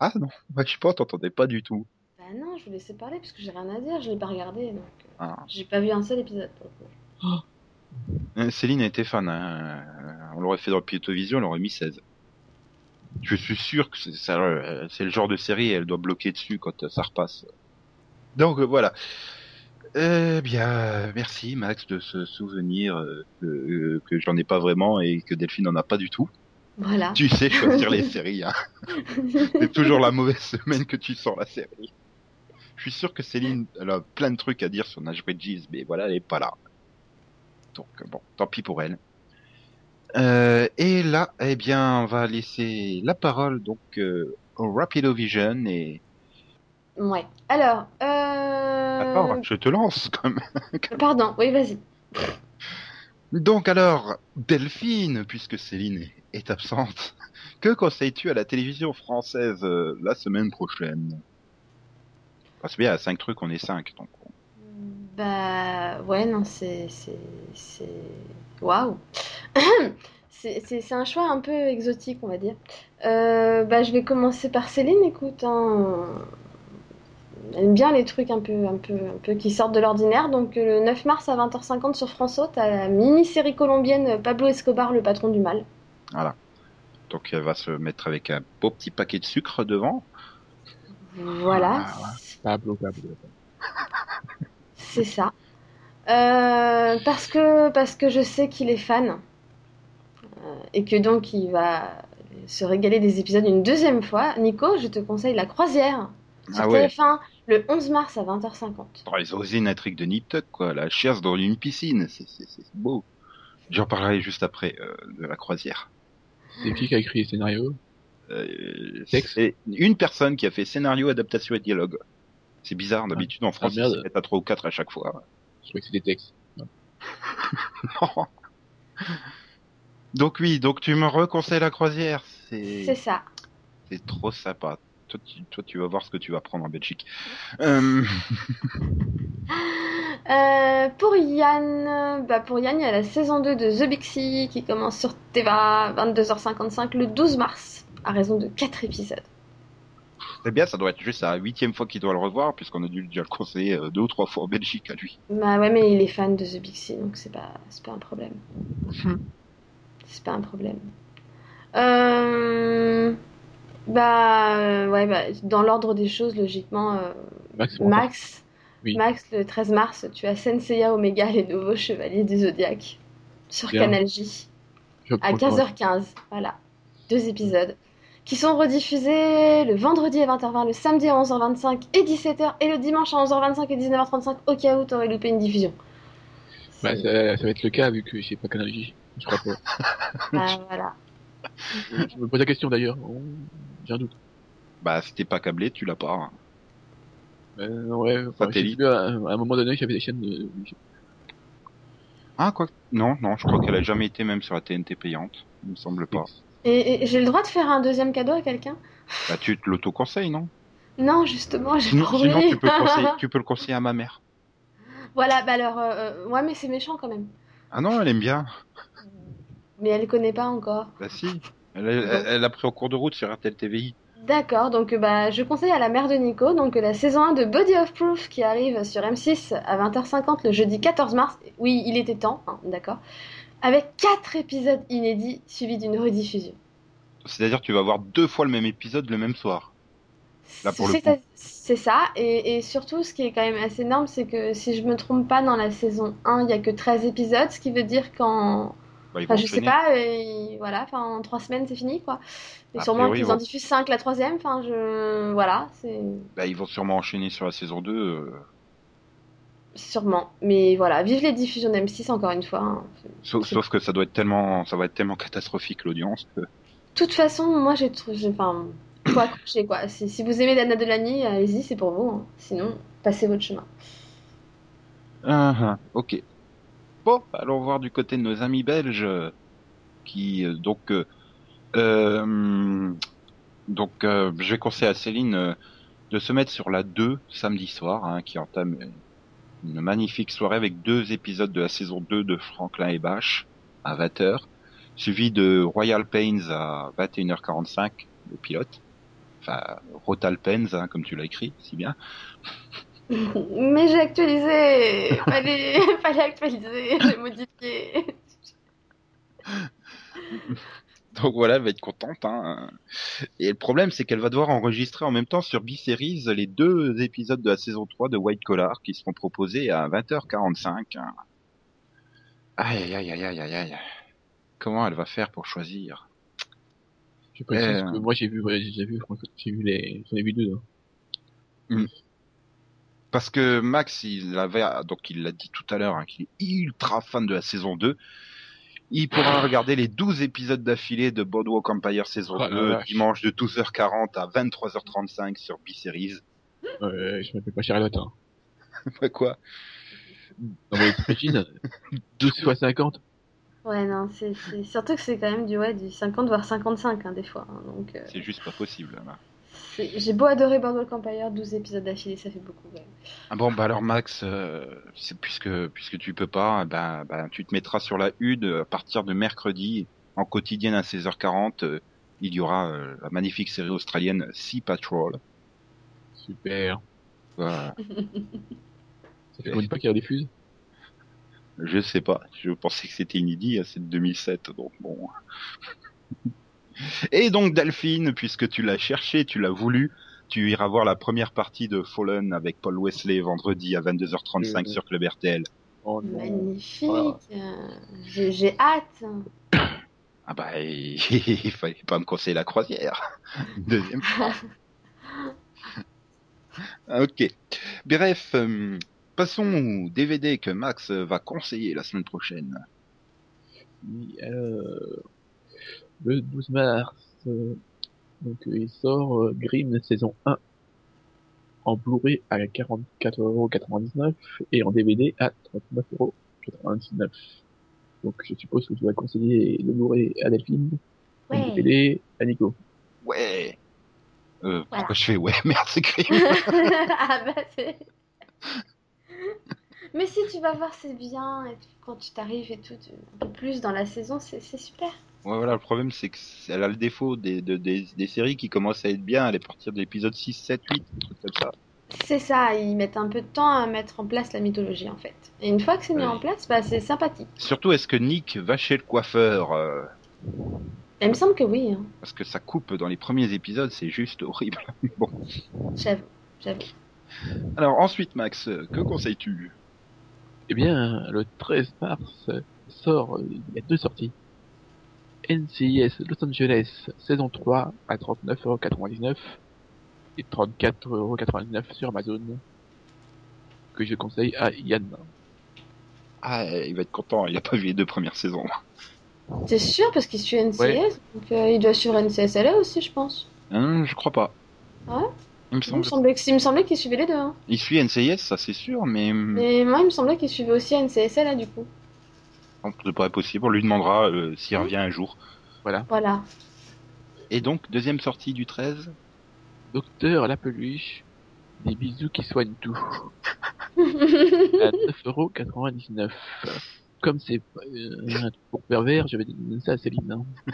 ah non, bah, je sais pas, t'entendais pas du tout. Bah non, je vous laissais parler parce que j'ai rien à dire, je l'ai pas regardé donc. euh, Ah. J'ai pas vu un seul épisode pour le coup. Euh, Céline était fan. Hein. On l'aurait fait dans le Piétovision, elle aurait mis 16. Je suis sûr que c'est ça, euh, c'est le genre de série, elle doit bloquer dessus quand ça repasse. Donc voilà. Euh, bien, merci Max de ce souvenir euh, que, euh, que j'en ai pas vraiment et que Delphine n'en a pas du tout. Voilà. Tu sais choisir les [LAUGHS] séries. Hein. C'est toujours la mauvaise semaine que tu sors la série. Je suis sûr que Céline, elle a plein de trucs à dire sur Nash Bridges, mais voilà, elle est pas là. Donc euh, bon, tant pis pour elle. Euh, et là, eh bien, on va laisser la parole donc euh, au Rapido Vision et Ouais. Alors, euh... attends, je te lance [LAUGHS] quand même. Pardon, oui, vas-y. Donc alors, Delphine, puisque Céline est, absente, que conseilles-tu à la télévision française euh, la semaine prochaine? Ah, C'est bien, à 5 trucs, on est 5, donc on- Bah ouais, non, c'est c'est waouh. [COUGHS] C'est un choix un peu exotique, on va dire. Euh, bah je vais commencer par Céline, écoute, hein. Elle aime bien les trucs un peu un peu un peu qui sortent de l'ordinaire. Donc euh, le 9 mars à 20h50 sur France O, t'as la mini-série colombienne Pablo Escobar, le patron du mal. Donc elle va se mettre avec un beau petit paquet de sucre devant. Voilà. Ah, Pablo, Pablo. [LAUGHS] C'est ça. Euh, parce que parce que je sais qu'il est fan Euh, et que donc il va se régaler des épisodes une deuxième fois. Nico, je te conseille La Croisière sur Ah ouais. TF1 le 11 mars à 20h50. Oh, ils ont osé une intrigue de Nip Tuck, quoi. La chiasse dans une piscine. C'est, c'est, c'est beau. J'en parlerai juste après euh, de la croisière. C'est qui qui a écrit les scénarios? Euh, Texte. c'est une personne qui a fait scénario, adaptation et dialogue. C'est bizarre, d'habitude en France, Ah, ils se mettent à trois ou quatre à chaque fois. Je crois que c'est des textes. [LAUGHS] Non. donc oui, donc tu me reconseilles la croisière. C'est, C'est ça. c'est trop sympa. Toi tu, toi, tu vas voir ce que tu vas prendre en Belgique. Euh, [LAUGHS] Euh, pour Yann, bah pour Yann, il y a la saison 2 de The Sea qui commence sur TVA 22h55 le 12 mars à raison de 4 épisodes. c'est bien, ça doit être juste la huitième fois qu'il doit le revoir, puisqu'on a dû déjà le conseiller euh, deux ou trois fois en Belgique à lui. Bah ouais, mais il est fan de The Sea, donc c'est pas, c'est pas un problème. C'est pas un problème. Euh... Bah, euh, ouais, bah, dans l'ordre des choses, logiquement, euh, Max, c'est Max, Oui. Max, le 13 mars, tu as Senseiya Omega, les nouveaux chevaliers du Zodiac, sur Bien. Canal J, à prends le temps. 15h15. Voilà, deux épisodes qui sont rediffusés le vendredi à 20h20, le samedi à 11h25 et 17h, et le dimanche à 11h25 et 19h35, au cas où t'aurais loupé une diffusion. Bah, C'est- ça, ça va être le cas vu que j'ai pas Canal J. Je crois pas. Ah, voilà. Je me pose la question d'ailleurs. J'ai un doute. Bah, si t'es pas câblé, tu l'as pas. hein. Euh, ouais, enfin, Satellite. à, à un moment donné, j'avais des chaînes de... Ah, quoi Non, non, je crois qu'elle a jamais été même sur la TNT payante. Il me semble pas. Et, et j'ai le droit de faire un deuxième cadeau à quelqu'un? Bah, tu te l'auto-conseilles, non? Non, justement, j'ai Sinon, pas sinon envie. tu, peux le conseiller, [LAUGHS] tu peux le conseiller à ma mère. Voilà, bah alors, euh, euh, ouais, mais c'est méchant quand même. Ah non, elle aime bien. Mais elle connaît pas encore. Bah si. Elle, elle- elle a pris en cours de route sur RTL TVI. D'accord, donc bah, je conseille à la mère de Nico, donc la saison 1 de Body of Proof qui arrive sur M6 à 20h50 le jeudi 14 mars. Oui, il était temps, hein, d'accord. Avec 4 épisodes inédits suivis d'une rediffusion. C'est-à-dire que tu vas voir deux fois le même épisode le même soir. C'est- ça, et, et surtout ce qui est quand même assez énorme, c'est que si je me trompe pas, dans la saison 1, il y a que 13 épisodes, ce qui veut dire qu'en Bah, Enfin, je sais pas, euh, voilà, enfin, en trois semaines, c'est fini, quoi. Et sûrement qu'ils ils en diffusent 5 la troisième, enfin, je... Voilà, c'est... Bah, ils vont sûrement enchaîner sur la saison 2. euh. Sûrement. Mais voilà, vive les diffusions d'M6, encore une fois. hein. Sauf, que ça doit être tellement, ça va être tellement catastrophique l'audience que. De toute façon, moi, j'ai trouvé... Enfin, faut accrocher, quoi. Si, si vous aimez Dana Delany, allez-y, c'est pour vous. hein. Sinon, passez votre chemin. Ah, ah, ok. Bon, allons voir du côté de nos amis belges euh, qui euh, donc euh, donc je vais conseiller à Céline de se mettre sur la 2 samedi soir hein, qui entame une magnifique soirée avec deux épisodes de la saison 2 de Franklin et Bash à 20h suivi de Royal Pains à 21h45 le pilote. Enfin Rotal Pains hein, comme tu l'as écrit si bien Mais j'ai actualisé Fallait, [LAUGHS] Fallait actualiser, j'ai modifié. Donc voilà, elle va être contente. Hein. Et le problème, c'est qu'elle va devoir enregistrer en même temps sur B-Series les deux épisodes de la saison 3 de White Collar qui seront proposés à 20h45. hein. Aïe, aïe, aïe, aïe, aïe, aïe. Comment elle va faire pour choisir? Je sais pas Euh. que moi j'ai vu, j'ai vu, j'ai vu les, j'en ai vu deux. hein. Parce que Max, il avait, donc il l'a dit tout à l'heure, hein, qu'il est ultra fan de la saison 2. Il pourra regarder les 12 épisodes d'affilée de Boardwalk Empire saison Oh la 2 vache. dimanche de 12h40 à 23h35 sur B-Series. Ouais, je m'appelle pas Charlotte. Hein. [LAUGHS] Bah quoi? Non mais t'imagines [LAUGHS] 12 fois 50 Ouais, non, c'est c'est- surtout que c'est quand même du, ouais, du 50 voire 55 hein, des fois. hein, donc, euh, C'est juste pas possible. Là. J'ai beau adorer Boardwalk Empire, 12 épisodes d'affilée, ça fait beaucoup. Ah bon, bah alors Max, euh, puisque puisque tu peux pas, ben ben tu te mettras sur la HUD à partir de mercredi en quotidienne à 16h40. euh, il y aura euh, la magnifique série australienne Sea Patrol. Super. Voilà. [LAUGHS] Ça fait combien de fois qu'il rediffuse? Je sais pas. Je pensais que c'était inédit. hein, C'est de 2007, donc bon. [LAUGHS] Et donc Delphine, puisque tu l'as cherché, tu l'as voulu, tu iras voir la première partie de Fallen avec Paul Wesley vendredi à 22h35 Mhm. sur Club RTL. Oh non. Magnifique. Voilà. euh, J'ai hâte. [COUGHS] Ah bah, [LAUGHS] il fallait pas me conseiller la croisière. [LAUGHS] Deuxième fois. ok. Bref, euh, passons au DVD que Max va conseiller la semaine prochaine. Oui, alors, le 12 mars, euh, donc euh, il sort euh, Grimm saison 1 en Blu-ray à 44,99€ et en DVD à 39,99€. Donc je suppose que tu vas conseiller le Blu-ray à Delphine, et le Ouais. DVD à Nico. Ouais. Euh, Voilà. Pourquoi je fais ouais, [LAUGHS] merde, c'est Grimm. [LAUGHS] ah bah c'est... [LAUGHS] Mais si tu vas voir, c'est bien. Et puis, quand tu t'arrives et tout, un peu plus dans la saison, c'est super. Ouais, voilà, le problème, c'est que c'est- elle a le défaut des, de- des, des séries qui commencent à être bien, elle est partir de l'épisode 6, 7, 8, un truc comme ça. C'est ça, ils mettent un peu de temps à mettre en place la mythologie en fait. Et une fois que c'est mis Oui. en place, bah c'est sympathique. Surtout, est-ce que Nick va chez le coiffeur euh, Et il me semble que oui, hein. Parce que ça coupe dans les premiers épisodes, c'est juste horrible. [LAUGHS] bon. j'avoue, j'avoue. Alors ensuite, Max, euh, que conseilles-tu? Eh bien, le 13 mars euh, sort, euh, il y a deux sorties. NCIS Los Angeles saison 3 à 39,99€ et 34,99€ sur Amazon que je conseille à Yann. Ah, il va être content, il a pas vu les deux premières saisons. T'es sûr Parce qu'il suit NCS, Ouais. donc euh, il doit suivre NCSLA aussi, je pense. Hein, je crois pas. Ah ouais? Il me Il me semble. semblait, que- il me semblait qu'il suivait les deux. Hein. Il suit NCIS, ça c'est sûr, mais hum, Mais moi, il me semblait qu'il suivait aussi NCSLA, du coup. Non, c'est pas possible. On lui demandera euh, s'il revient un jour. Voilà. Et donc, deuxième sortie du 13. Docteur la peluche, des bisous qui soignent tout. [LAUGHS] à 9,99€. Comme c'est euh, un truc pour pervers, je vais donner ça à Céline. hein. [LAUGHS]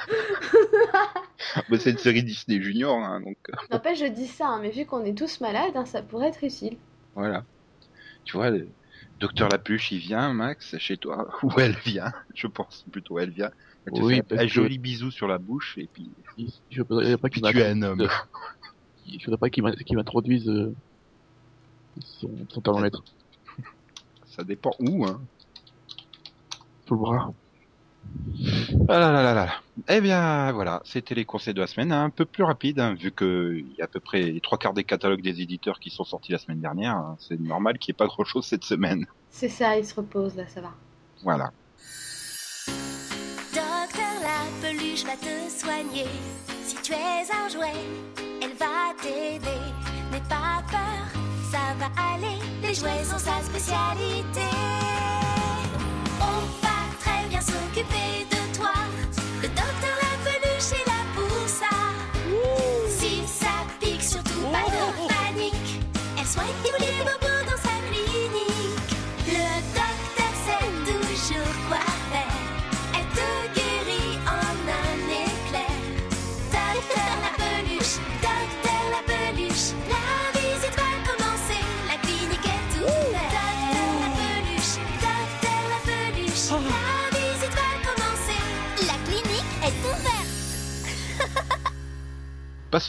Bah, c'est une série Disney Junior, hein, donc euh, N'empêche, je dis ça, hein, mais vu qu'on est tous malades, hein, ça pourrait être utile. voilà. Tu vois, le docteur Lapuche, il vient, Max, chez toi. [LAUGHS] Ou elle vient, je pense plutôt, elle vient. Elle te Oui, fait un que- joli bisou sur la bouche, et puis, Je voudrais pas qu'il tu es un homme. m'introduise- je voudrais pas qu'il m'in- qu'il m'introduise euh, son, son thermomètre Ça dépend où, hein. le bras. Ah là là là là. Eh bien, voilà, c'était les conseils de la semaine, hein, un peu plus rapide, hein, vu que il y a à peu près les trois quarts des catalogues des éditeurs qui sont sortis la semaine dernière. hein. C'est normal qu'il n'y ait pas grand chose cette semaine. C'est ça, il se repose, là, ça va. Voilà. Docteur la peluche va te soigner. Si tu es un jouet, elle va t'aider. N'aie pas peur, ça va aller. Les jouets sont sa spécialité. S'occuper de toi. Le docteur la peluche est là pour ça. Si ça pique, surtout pas de panique. Elle soigne tous les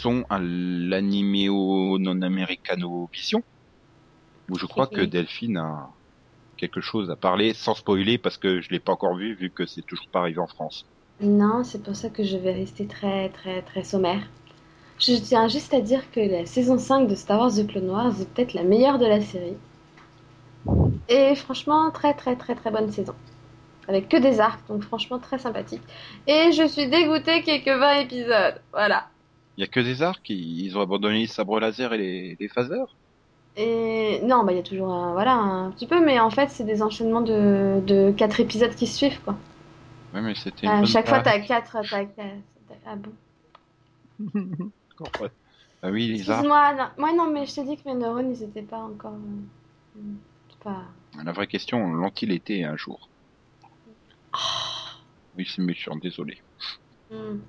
Passons à l'animéo non americano vision, où je crois que. Delphine a quelque chose à parler, sans spoiler, parce que je l'ai pas encore vu, vu que c'est toujours pas arrivé en France. Non, c'est pour ça que je vais rester très, très, très sommaire. Je tiens juste à dire que la saison 5 de Star Wars The Clone Wars est peut-être la meilleure de la série. Et franchement, très, très, très, très bonne saison. Avec que des arcs, donc franchement très sympathique. Et je suis dégoûtée qu'il y ait que 20 épisodes. Voilà. Il y a que des arcs, ils ont abandonné les sabres laser et les, les phasers. Et non, bah il y a toujours un, voilà, un petit peu, mais en fait, c'est des enchaînements de, de 4 épisodes qui se suivent, quoi. Ouais, mais c'était. À bonne chaque fois, t'as 4, t'as 4. Ah bon. Ah oui, les arcs. Excuse-moi, non. Moi non, mais je t'ai dit que mes neurones, ils étaient pas encore. euh, pas. La vraie question, l'ont-ils été un jour? Oui, c'est méchant, désolé. Hmm.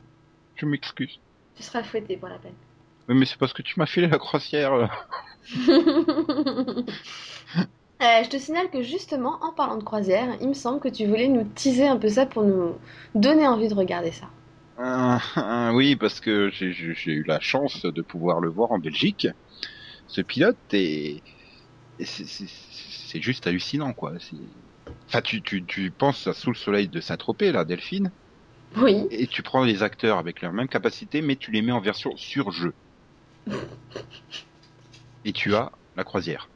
Je m'excuse. Tu seras fouetté pour la peine. Oui, mais c'est parce que tu m'as filé la croisière. là. [LAUGHS] Euh, je te signale que justement, en parlant de croisière, il me semble que tu voulais nous teaser un peu ça pour nous donner envie de regarder ça. Ah, ah, oui, parce que j'ai eu la chance de pouvoir le voir en Belgique. Ce pilote et c'est- juste hallucinant, quoi. Enfin, tu, tu, tu penses à Sous le soleil de Saint-Tropez, là, Delphine, Oui. et tu prends les acteurs avec leur même capacité, mais tu les mets en version sur jeu. [LAUGHS] Et tu as la croisière.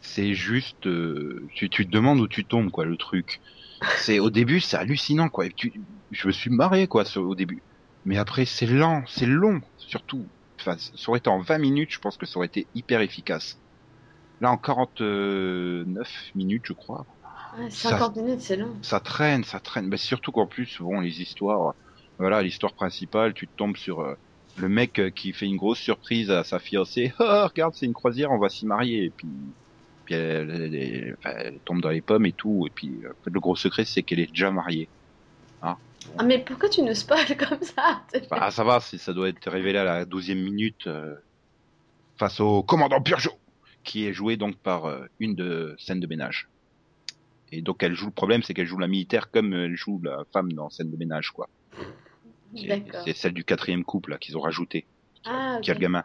C'est juste, euh, tu, tu te demandes où tu tombes, quoi, le truc. C'est au début, c'est hallucinant, quoi. Et tu, je me suis marré, quoi, sur- au début. Mais après, c'est lent, c'est long, surtout. Enfin, ça aurait été en 20 minutes, je pense que ça aurait été hyper efficace. Là, en 49 minutes, je crois, Ouais, 50 minutes, c'est long. ça traîne, ça traîne. Mais surtout qu'en plus, bon, les histoires, voilà, l'histoire principale, tu tombes sur euh, le mec euh, qui fait une grosse surprise à sa fiancée. [LAUGHS] Oh, regarde, c'est une croisière, on va s'y marier. Et puis, puis elle, elle- elle- enfin, elle tombe dans les pommes et tout. Et puis, euh, le gros secret, c'est qu'elle est déjà mariée. Ah, mais pourquoi tu nous spoil comme ça? [LAUGHS] Bah, ça va, ça doit être révélé à la douzième minute euh, face au commandant Purgeot, qui est joué donc par euh, une de scène de ménage. Et donc elle joue le problème, c'est qu'elle joue la militaire comme elle joue la femme dans scène de ménage, quoi. C'est- celle du quatrième couple qu'ils ont rajouté, Ah, qui a le gamin.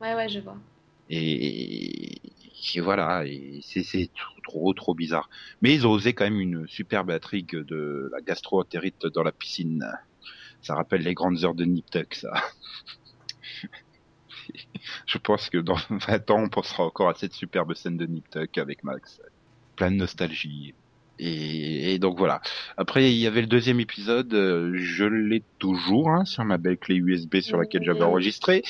Ouais, ouais, je vois. Et, et voilà, et c'est trop, trop trop bizarre. Mais ils ont osé quand même une superbe intrigue de la gastro-entérite dans la piscine. Ça rappelle les grandes heures de Nip Tuck, ça. [LAUGHS] Je pense que dans 20 ans, on pensera encore à cette superbe scène de Nip Tuck avec Max. Plein de nostalgie. Et, et donc voilà. Après, il y avait le deuxième épisode. euh, Je l'ai toujours hein, sur ma belle clé USB sur laquelle j'avais enregistré.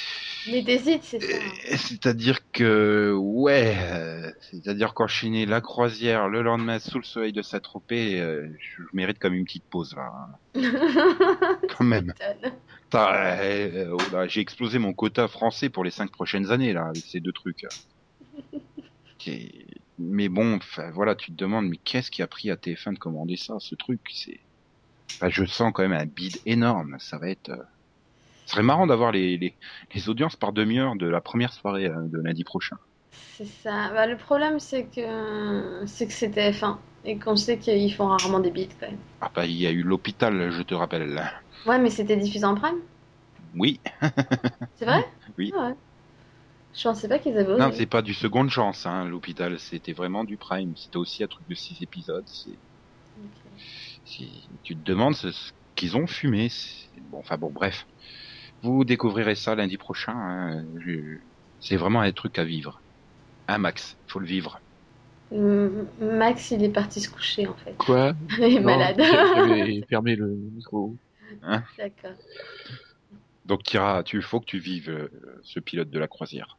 Mais t'hésites, c'est ça. C'est-à-dire que, ouais, euh, c'est-à-dire qu'enchaîner la croisière le lendemain sous le soleil de Saint-Tropez, euh, je je mérite comme une petite pause là, hein, [LAUGHS] quand même. Euh, oh J'ai explosé mon quota français pour les cinq prochaines années là avec ces deux trucs. [LAUGHS] Mais bon, voilà, tu te demandes, mais qu'est-ce qui a pris à TF1 de commander ça, ce truc C'est, enfin, je sens quand même un bid énorme. Ça va être, euh, ce serait marrant d'avoir les, les les audiences par demi-heure de la première soirée euh, de lundi prochain. C'est ça. Bah, le problème, c'est que c'est que c'est TF1 et qu'on sait qu'ils font rarement des beats quand même. Ah bah il y a eu l'hôpital, je te rappelle. Ouais, mais c'était diffusé en prime, Oui, c'est vrai? [LAUGHS] Oui. Ah ouais. Je pensais pas qu'ils avaient osé. non, c'est pas du seconde chance, hein, l'hôpital. C'était vraiment du prime. C'était aussi un truc de six épisodes. C'est, tu te demandes ce ce qu'ils ont fumé. c'est- Bon, enfin bon, bref. Vous découvrirez ça lundi prochain. hein. Je- C'est vraiment un truc à vivre. Un max, faut le vivre. Hum, Max, il est parti se coucher en fait. Quoi? [LAUGHS] Il est Non, malade. J'avais fermé le micro. D'accord. Donc Kira, tu faut que tu vives euh, ce pilote de la croisière.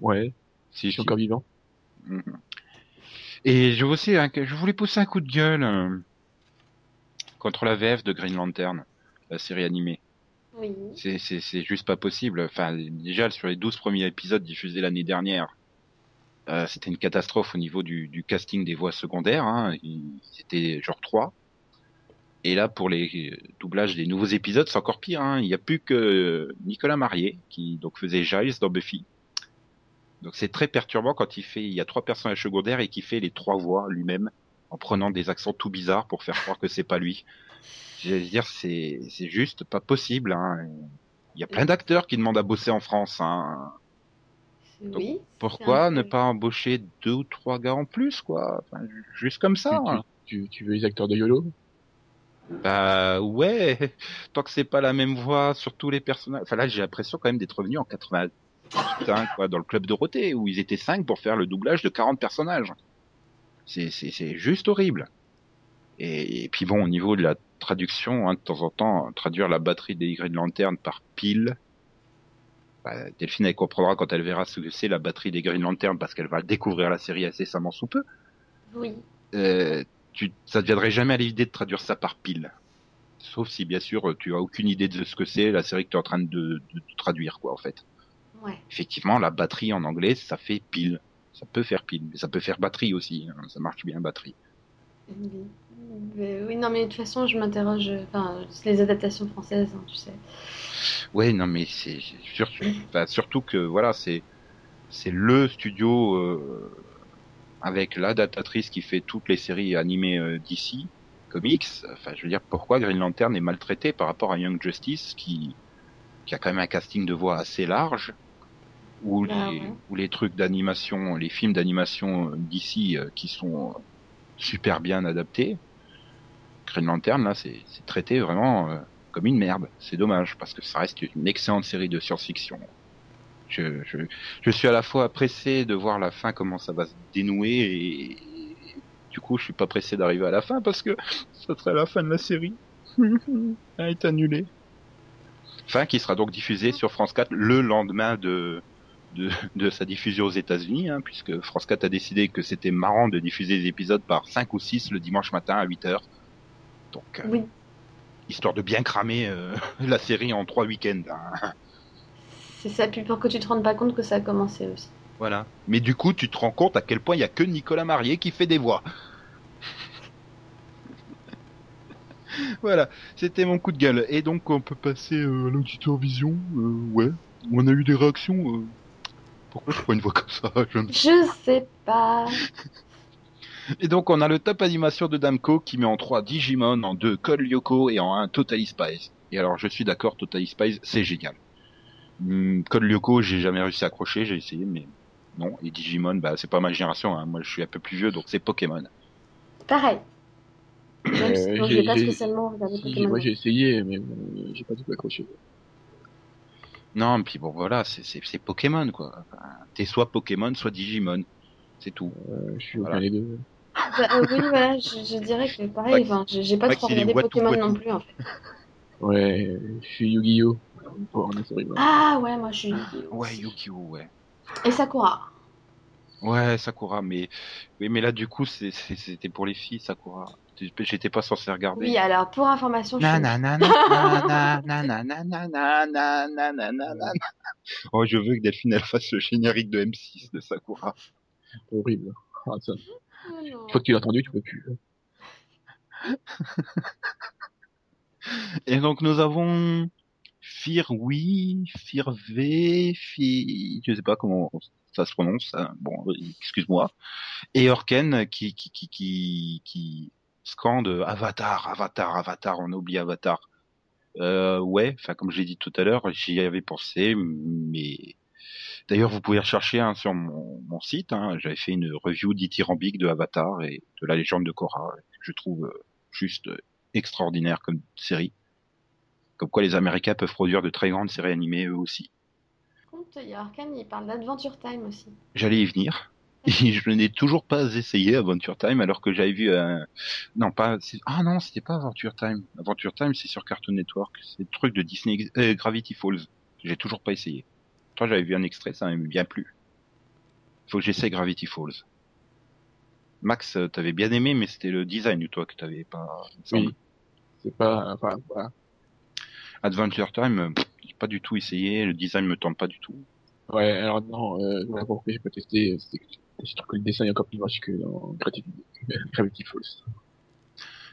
Ouais, Si, je suis si. encore vivant. Mhm. Et je aussi, hein, que je voulais pousser un coup de gueule euh, contre la VF de Green Lantern, la série animée. Oui. C'est, juste pas possible. Enfin, déjà sur les 12 premiers épisodes diffusés l'année dernière, euh, c'était une catastrophe au niveau du, du casting des voix secondaires. Hein. Ils étaient genre 3. Et là, pour les doublages des nouveaux épisodes, c'est encore pire. Hein. Il n'y a plus que Nicolas Marié qui donc faisait Giles dans Buffy. Donc c'est très perturbant quand il fait, il y a trois personnages secondaires et qui fait les trois voix lui-même en prenant des accents tout bizarres pour faire croire que c'est pas lui. Je veux dire, c'est c'est juste pas possible. Hein. Il y a plein d'acteurs qui demandent à bosser en France. Hein. Oui. Pourquoi ne pas embaucher deux ou trois gars en plus, quoi? Enfin, Juste comme ça. Tu, hein. tu, tu, tu veux les acteurs de YOLO? Bah ouais, [LAUGHS] tant que c'est pas la même voix sur tous les personnages. Enfin là, j'ai l'impression quand même d'être revenu en 88, hein, quoi, dans le club Dorothée, où ils étaient cinq pour faire le doublage de 40 personnages. C'est juste horrible. Et, et puis bon, au niveau de la traduction, hein, de temps en temps, traduire la batterie des Green Lantern par pile. Bah, Delphine elle comprendra quand elle verra ce que c'est la batterie des Green Lantern parce qu'elle va découvrir la série incessamment sous peu. Oui. Euh, tu, ça ne viendrait jamais à l'idée de traduire ça par pile. Sauf si, bien sûr, tu as aucune idée de ce que c'est la série que tu es en train de, de- de traduire, quoi, en fait. Ouais. Effectivement, la batterie en anglais, ça fait pile. Ça peut faire pile, mais ça peut faire batterie aussi. hein. Ça marche bien, batterie. Oui. Mais oui, non, mais de toute façon, je m'interroge. Enfin, les adaptations françaises, hein, tu sais. Ouais, non, mais c'est sur- enfin, surtout que, voilà, c'est c'est le studio euh, avec la datatrice qui fait toutes les séries animées euh, d'ici, comics. Enfin, je veux dire, pourquoi Green Lantern est maltraité par rapport à Young Justice, qui qui a quand même un casting de voix assez large, ou Bah les ouais. ou les trucs d'animation, les films d'animation euh, d'ici euh, qui sont euh, super bien adaptés. Green Lantern, là, c'est traité vraiment euh, comme une merde. C'est dommage, parce que ça reste une excellente série de science-fiction. Je, je, je suis à la fois pressé de voir la fin, comment ça va se dénouer, et du coup, je suis pas pressé d'arriver à la fin, parce que [LAUGHS] ça serait la fin de la série. [LAUGHS] Elle est annulée. Fin qui sera donc diffusée sur France 4 le lendemain de, de, de sa diffusion aux États-Unis, hein, puisque France 4 a décidé que c'était marrant de diffuser des épisodes par 5 ou 6 le dimanche matin à 8 heures. Donc, euh, Oui. histoire de bien cramer euh, [LAUGHS] la série en trois week-ends. hein. C'est ça, puis pour que tu te rendes pas compte que ça a commencé aussi. Voilà. Mais du coup, tu te rends compte à quel point il y a que Nicolas Marié qui fait des voix. [LAUGHS] voilà, c'était mon coup de gueule. Et donc, on peut passer euh, à l'auditeur vision. Ouais, on a eu des réactions. Euh. Pourquoi je prends une voix comme ça? Je sais pas. [LAUGHS] Et donc, on a le top animation de Damco qui met en 3 Digimon, en 2 Code Lyoko et en 1 Totally Spies. Et alors, je suis d'accord, Totally Spies, c'est génial. Hum, Code Lyoko, j'ai jamais réussi à accrocher, j'ai essayé, mais non. Et Digimon, bah, c'est pas ma génération, hein. moi je suis un peu plus vieux, donc c'est Pokémon. Pareil. Même si Euh, j'ai- pas spécialement regardé Pokémon. moi j'ai essayé, mais euh, j'ai pas du tout accroché. Non, et puis bon, voilà, c'est Pokémon, quoi. Enfin, T'es soit Pokémon, soit Digimon. C'est tout. Euh, je suis Voilà. aucun des deux. Bah, euh, oui, voilà, je, je dirais que pareil, enfin, j'ai pas trop regardé Pokémon non plus en fait. Ouais, je suis Yu-Gi-Oh! Ah ouais, moi je suis. Ouais, Yu-Gi-Oh, ouais. Et Sakura. Ouais, Sakura, mais oui, mais là du coup, c'est- c'est- c'était pour les filles, Sakura. J'étais pas censé regarder. Oui, alors pour information. Oh, je veux que Delphine elle fasse le générique de M6 de Sakura. Horrible. Ah, ça. Oh. Une fois que tu l'as entendu, tu peux plus. Et donc nous avons Fir oui, Fir V, je sais pas comment ça se prononce. hein. Bon, excuse-moi. Et Orken qui qui qui qui, qui scande Avatar, Avatar, Avatar. On a oublié Avatar. Euh, ouais, enfin comme j'ai dit tout à l'heure, j'y avais pensé, mais d'ailleurs vous pouvez rechercher hein, sur mon, mon site. Hein, J'avais fait une review dithyrambique de Avatar et de la légende de Korra. que Je trouve euh, juste euh, extraordinaire comme série. Comme quoi les Américains peuvent produire de très grandes séries animées eux aussi. Par contre, il y a Arkane, il parle d'Adventure Time aussi. J'allais y venir. [LAUGHS] Et je n'ai toujours pas essayé Adventure Time alors que j'avais vu un... Non, pas... c'est- Ah non, c'était pas Adventure Time. Adventure Time, c'est sur Cartoon Network. C'est le truc de Disney... euh, Gravity Falls. J'ai toujours pas essayé. Toi, j'avais vu un extrait, ça m'avait bien plu. Faut que j'essaie Gravity Falls. Max, euh, t'avais bien aimé, mais c'était le design, toi, que t'avais pas... Oui. C'est pas, enfin, voilà. Adventure Time, euh, j'ai pas du tout essayé, le design me tente pas du tout. Ouais, alors non, euh, j'ai pas testé, c'est que je trouve que le dessin est encore plus moche que dans [LAUGHS] Gravity, Falls.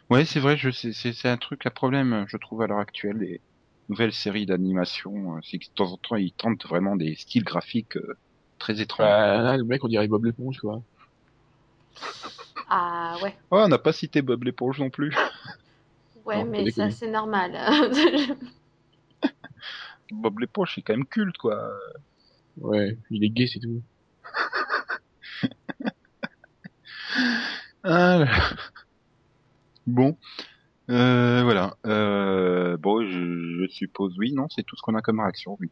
Ouais, c'est vrai, je c'est un truc, un problème, je trouve à l'heure actuelle des nouvelles séries d'animation, euh, c'est que de temps en temps ils tentent vraiment des styles graphiques euh, très étranges. Là, le mec, on dirait Bob l'éponge, quoi. [LAUGHS] Ah ouais, Oh, on n'a pas cité Bob l'éponge non plus. [LAUGHS] ouais, Non, mais ça c'est normal. Bob l'éponge, c'est quand même culte, quoi. Ouais, il est gay, c'est tout. Ah, bon, euh, voilà. Euh, bon, je, je suppose oui, non, c'est tout ce qu'on a comme réaction, oui.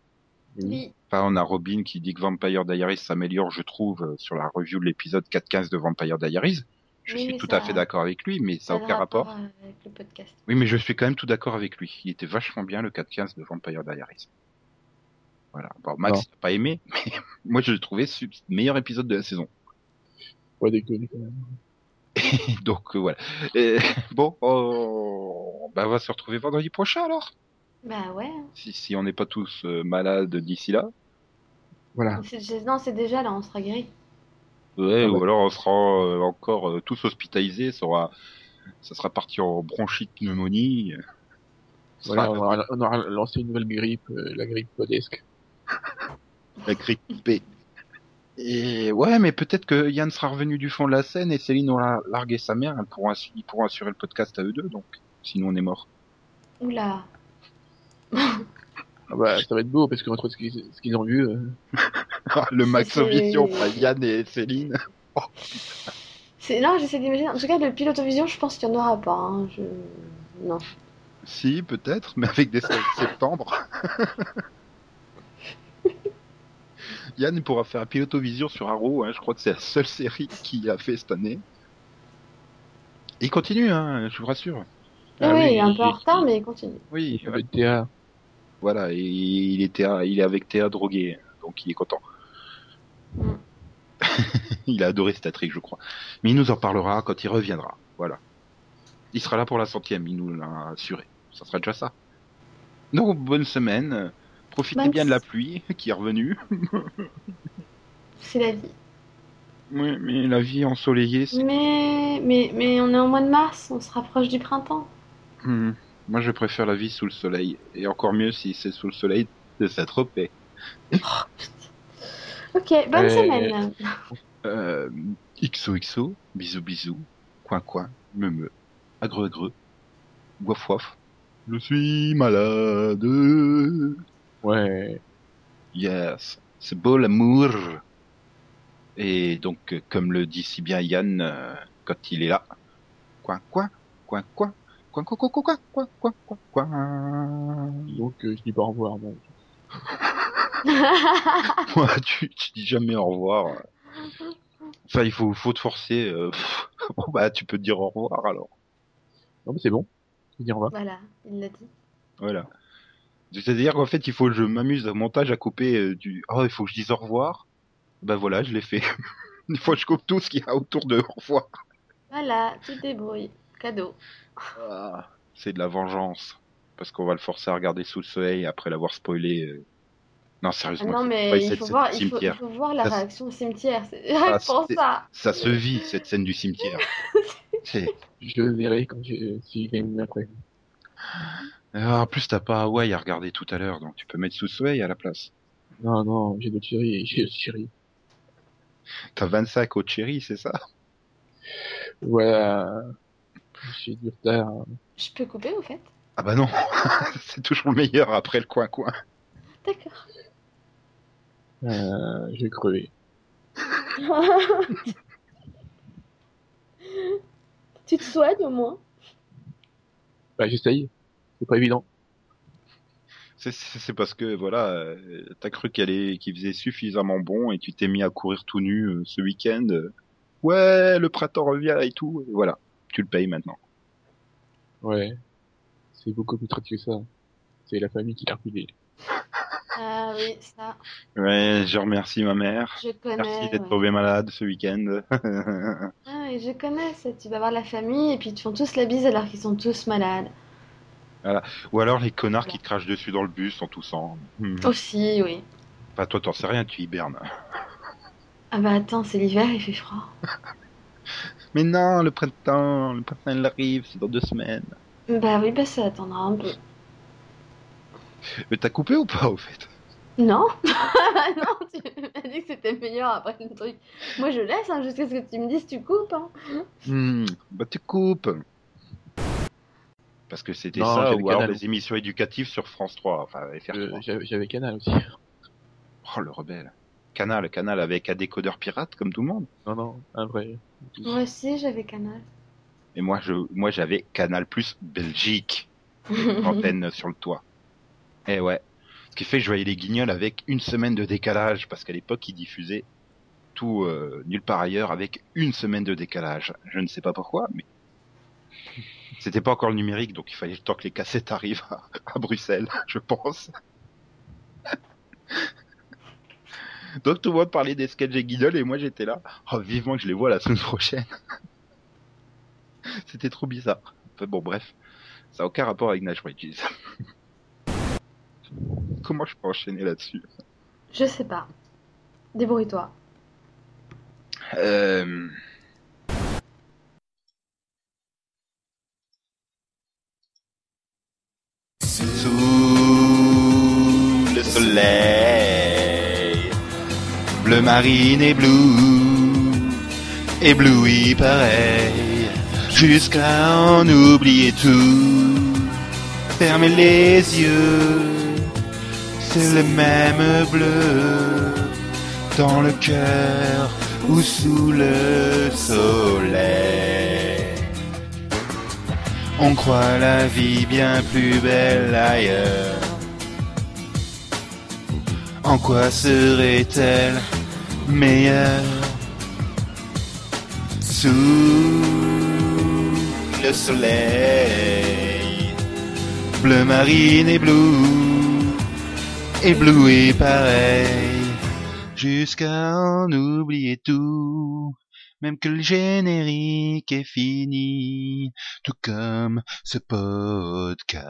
oui, Enfin, on a Robin qui dit que Vampire Diaries s'améliore, je trouve, euh, sur la review de l'épisode 4.15 de Vampire Diaries. Je Oui, suis tout ça- à fait d'accord avec lui, mais ça a n'a aucun rapport. avec le podcast. Oui, mais je suis quand même tout d'accord avec lui. Il était vachement bien le 4.15 de Vampire Diaries. Voilà. Bon, Max n'a pas aimé, [LAUGHS] mais moi je l'ai trouvé le meilleur épisode de la saison. Ouais, déconner, quand même. [LAUGHS] Donc euh, voilà. Et, [LAUGHS] bon, on... bah, on va se retrouver vendredi prochain alors. Bah ouais. Si, si on n'est pas tous euh, malades d'ici là. Voilà. Non, c'est déjà là, on sera guéri. Ouais, Ah ou ouais. alors on sera euh, encore euh, tous hospitalisés. Ça, aura... ça sera parti en bronchite, pneumonie. Voilà, on aura, on aura lancé une nouvelle grippe, euh, la grippe podesque. la grippe P. Et ouais, mais peut-être que Yann sera revenu du fond de la scène et Céline aura largué sa mère. Pourront ils pourront assurer le podcast à eux deux, donc. Sinon on est mort. Oula. Ah bah, ça va être beau, parce que entre ce qu'ils ce qu'ils ont vu, euh, [LAUGHS] le Max Vision, Yann et Céline. [LAUGHS] C'est... Non, j'essaie d'imaginer. En tout cas, le pilotovision, je pense qu'il n'y en aura pas. hein. Je... Non. Si, peut-être, mais avec des sept- septembre. [LAUGHS] Yann pourra faire un pilotovision sur Arrow, hein, je crois que c'est la seule série qu'il a fait cette année. Il continue, hein, je vous rassure. Ah oui, il est un peu en retard, mais il continue. Oui, il de Théa. voilà, et il était, à- il est avec Théa drogué, donc il est content. Mm. [LAUGHS] il a adoré Star Trek, je crois. Mais il nous en parlera quand il reviendra, voilà. Il sera là pour la centième, il nous l'a assuré. Ça sera déjà ça. Donc, bonne semaine. Profitez bien de la pluie qui est revenue. C'est la vie. Oui, mais la vie ensoleillée, c'est... Mais... mais mais on est au mois de mars, on se rapproche du printemps. Hmm. Moi, je préfère la vie sous le soleil. Et encore mieux si c'est sous le soleil de Saint-Tropez. Ok, bonne Euh, semaine. Euh, XOXO, bisous bisous, coin coin, me me, agreux agreux, waf waf. Je suis malade. Ouais. Yes, c'est beau l'amour. Et donc, euh, comme le dit si bien Yann euh, quand il est là, coin coin, Coin, coin, coin, coin, coin, coin, coin, coin, coin, coin. Donc, euh, je dis pas au revoir. Bon. Moi, tu, tu dis jamais au revoir. Enfin, il faut, faut te forcer. euh. Bon, bah, tu peux te dire au revoir alors. Non, mais c'est bon. Je dis au revoir. voilà, il l'a dit. Voilà. C'est-à-dire qu'en fait, il faut que je m'amuse au montage à couper euh, du. Oh, il faut que je dise au revoir. Ben voilà, je l'ai fait. il faut que je coupe tout ce qu'il y a autour de au revoir. Voilà, tu te débrouilles. Cadeau. Ah, c'est de la vengeance. Parce qu'on va le forcer à regarder sous le soleil après l'avoir spoilé. euh. Non, Ah sérieusement. non, c'est mais pas il cette faut, voir, il, faut, il cimetière. faut voir la Ça, réaction au cimetière. Ah, [LAUGHS] pour ça. Ça se vit, cette scène du cimetière. [LAUGHS] Je verrai quand j'ai, si j'ai une après. Ah, en plus, t'as pas Hawaï à regarder tout à l'heure, donc tu peux mettre sous le soleil à la place. Non, non, j'ai d'autres [LAUGHS] chéris, j'ai d'autres chéris. T'as 25 au cherry, c'est ça? Voilà. J'ai du retard. Je peux couper au fait? Ah bah non, [LAUGHS] c'est toujours le meilleur après le coin-coin. D'accord. Euh, je vais crever. [LAUGHS] tu te soignes au moins? Bah, j'essaye. C'est pas évident. C'est- parce que voilà, euh, t'as cru qu'elle est, qu'il faisait suffisamment bon et tu t'es mis à courir tout nu euh, ce week-end. euh, Ouais, le printemps revient et tout. Et voilà, tu le payes maintenant. Ouais. C'est beaucoup plus traité que ça. C'est la famille qui l'a refusé. Ah oui, ça, Ouais, je remercie ma mère. je connais. Merci d'être ouais. tombé malade ce week-end. Ah oui, je connais ça. Tu vas voir la famille et puis ils te font tous la bise alors qu'ils sont tous malades. Ou alors les connards qui te crachent dessus dans le bus en toussant. Hmm. Aussi, oui. Enfin, toi, t'en sais rien, tu hibernes. [LAUGHS] Ah bah attends, c'est l'hiver, il fait froid. [LAUGHS] Mais non, le printemps, le printemps il arrive, c'est dans deux semaines. Bah oui, bah ça attendra un peu. Mais t'as coupé ou pas au fait? Non [LAUGHS] Non, tu m'as dit que c'était meilleur après le truc. Moi je laisse hein, jusqu'à ce que tu me dises tu coupes. Hein. Hmm, Bah tu coupes. Parce que c'était ça, ou alors des émissions éducatives sur France 3, enfin Euh, FR3. J'avais j'avais Canal aussi. Oh le rebelle. Canal, Canal avec un décodeur pirate comme tout le monde. Non, non, un vrai. Moi aussi j'avais Canal. Et moi je moi j'avais Canal Plus Belgique, [LAUGHS] antenne sur le toit. Eh ouais. Ce qui fait que je voyais les guignols avec une semaine de décalage, parce qu'à l'époque ils diffusaient tout euh, nulle part ailleurs avec une semaine de décalage. Je ne sais pas pourquoi, mais c'était pas encore le numérique, donc il fallait le temps que les cassettes arrivent à, à Bruxelles, je pense. donc tout le monde parlait des sketchs et guignols et moi j'étais là. Oh vivement que je les vois la semaine prochaine. c'était trop bizarre. Enfin, bon bref, ça n'a aucun rapport avec Nash Bridges. Comment je peux enchaîner là-dessus? Je sais pas. Débrouille-toi. Euh... bleu marine et bleu, ébloui pareil, jusqu'à en oublier tout. Fermez les yeux, c'est le même bleu dans le cœur ou sous le soleil. On croit la vie bien plus belle ailleurs. En quoi serait-elle meilleure? Sous le soleil, bleu marine et bleu, ébloui pareil, jusqu'à en oublier tout, même que le générique est fini, tout comme ce podcast.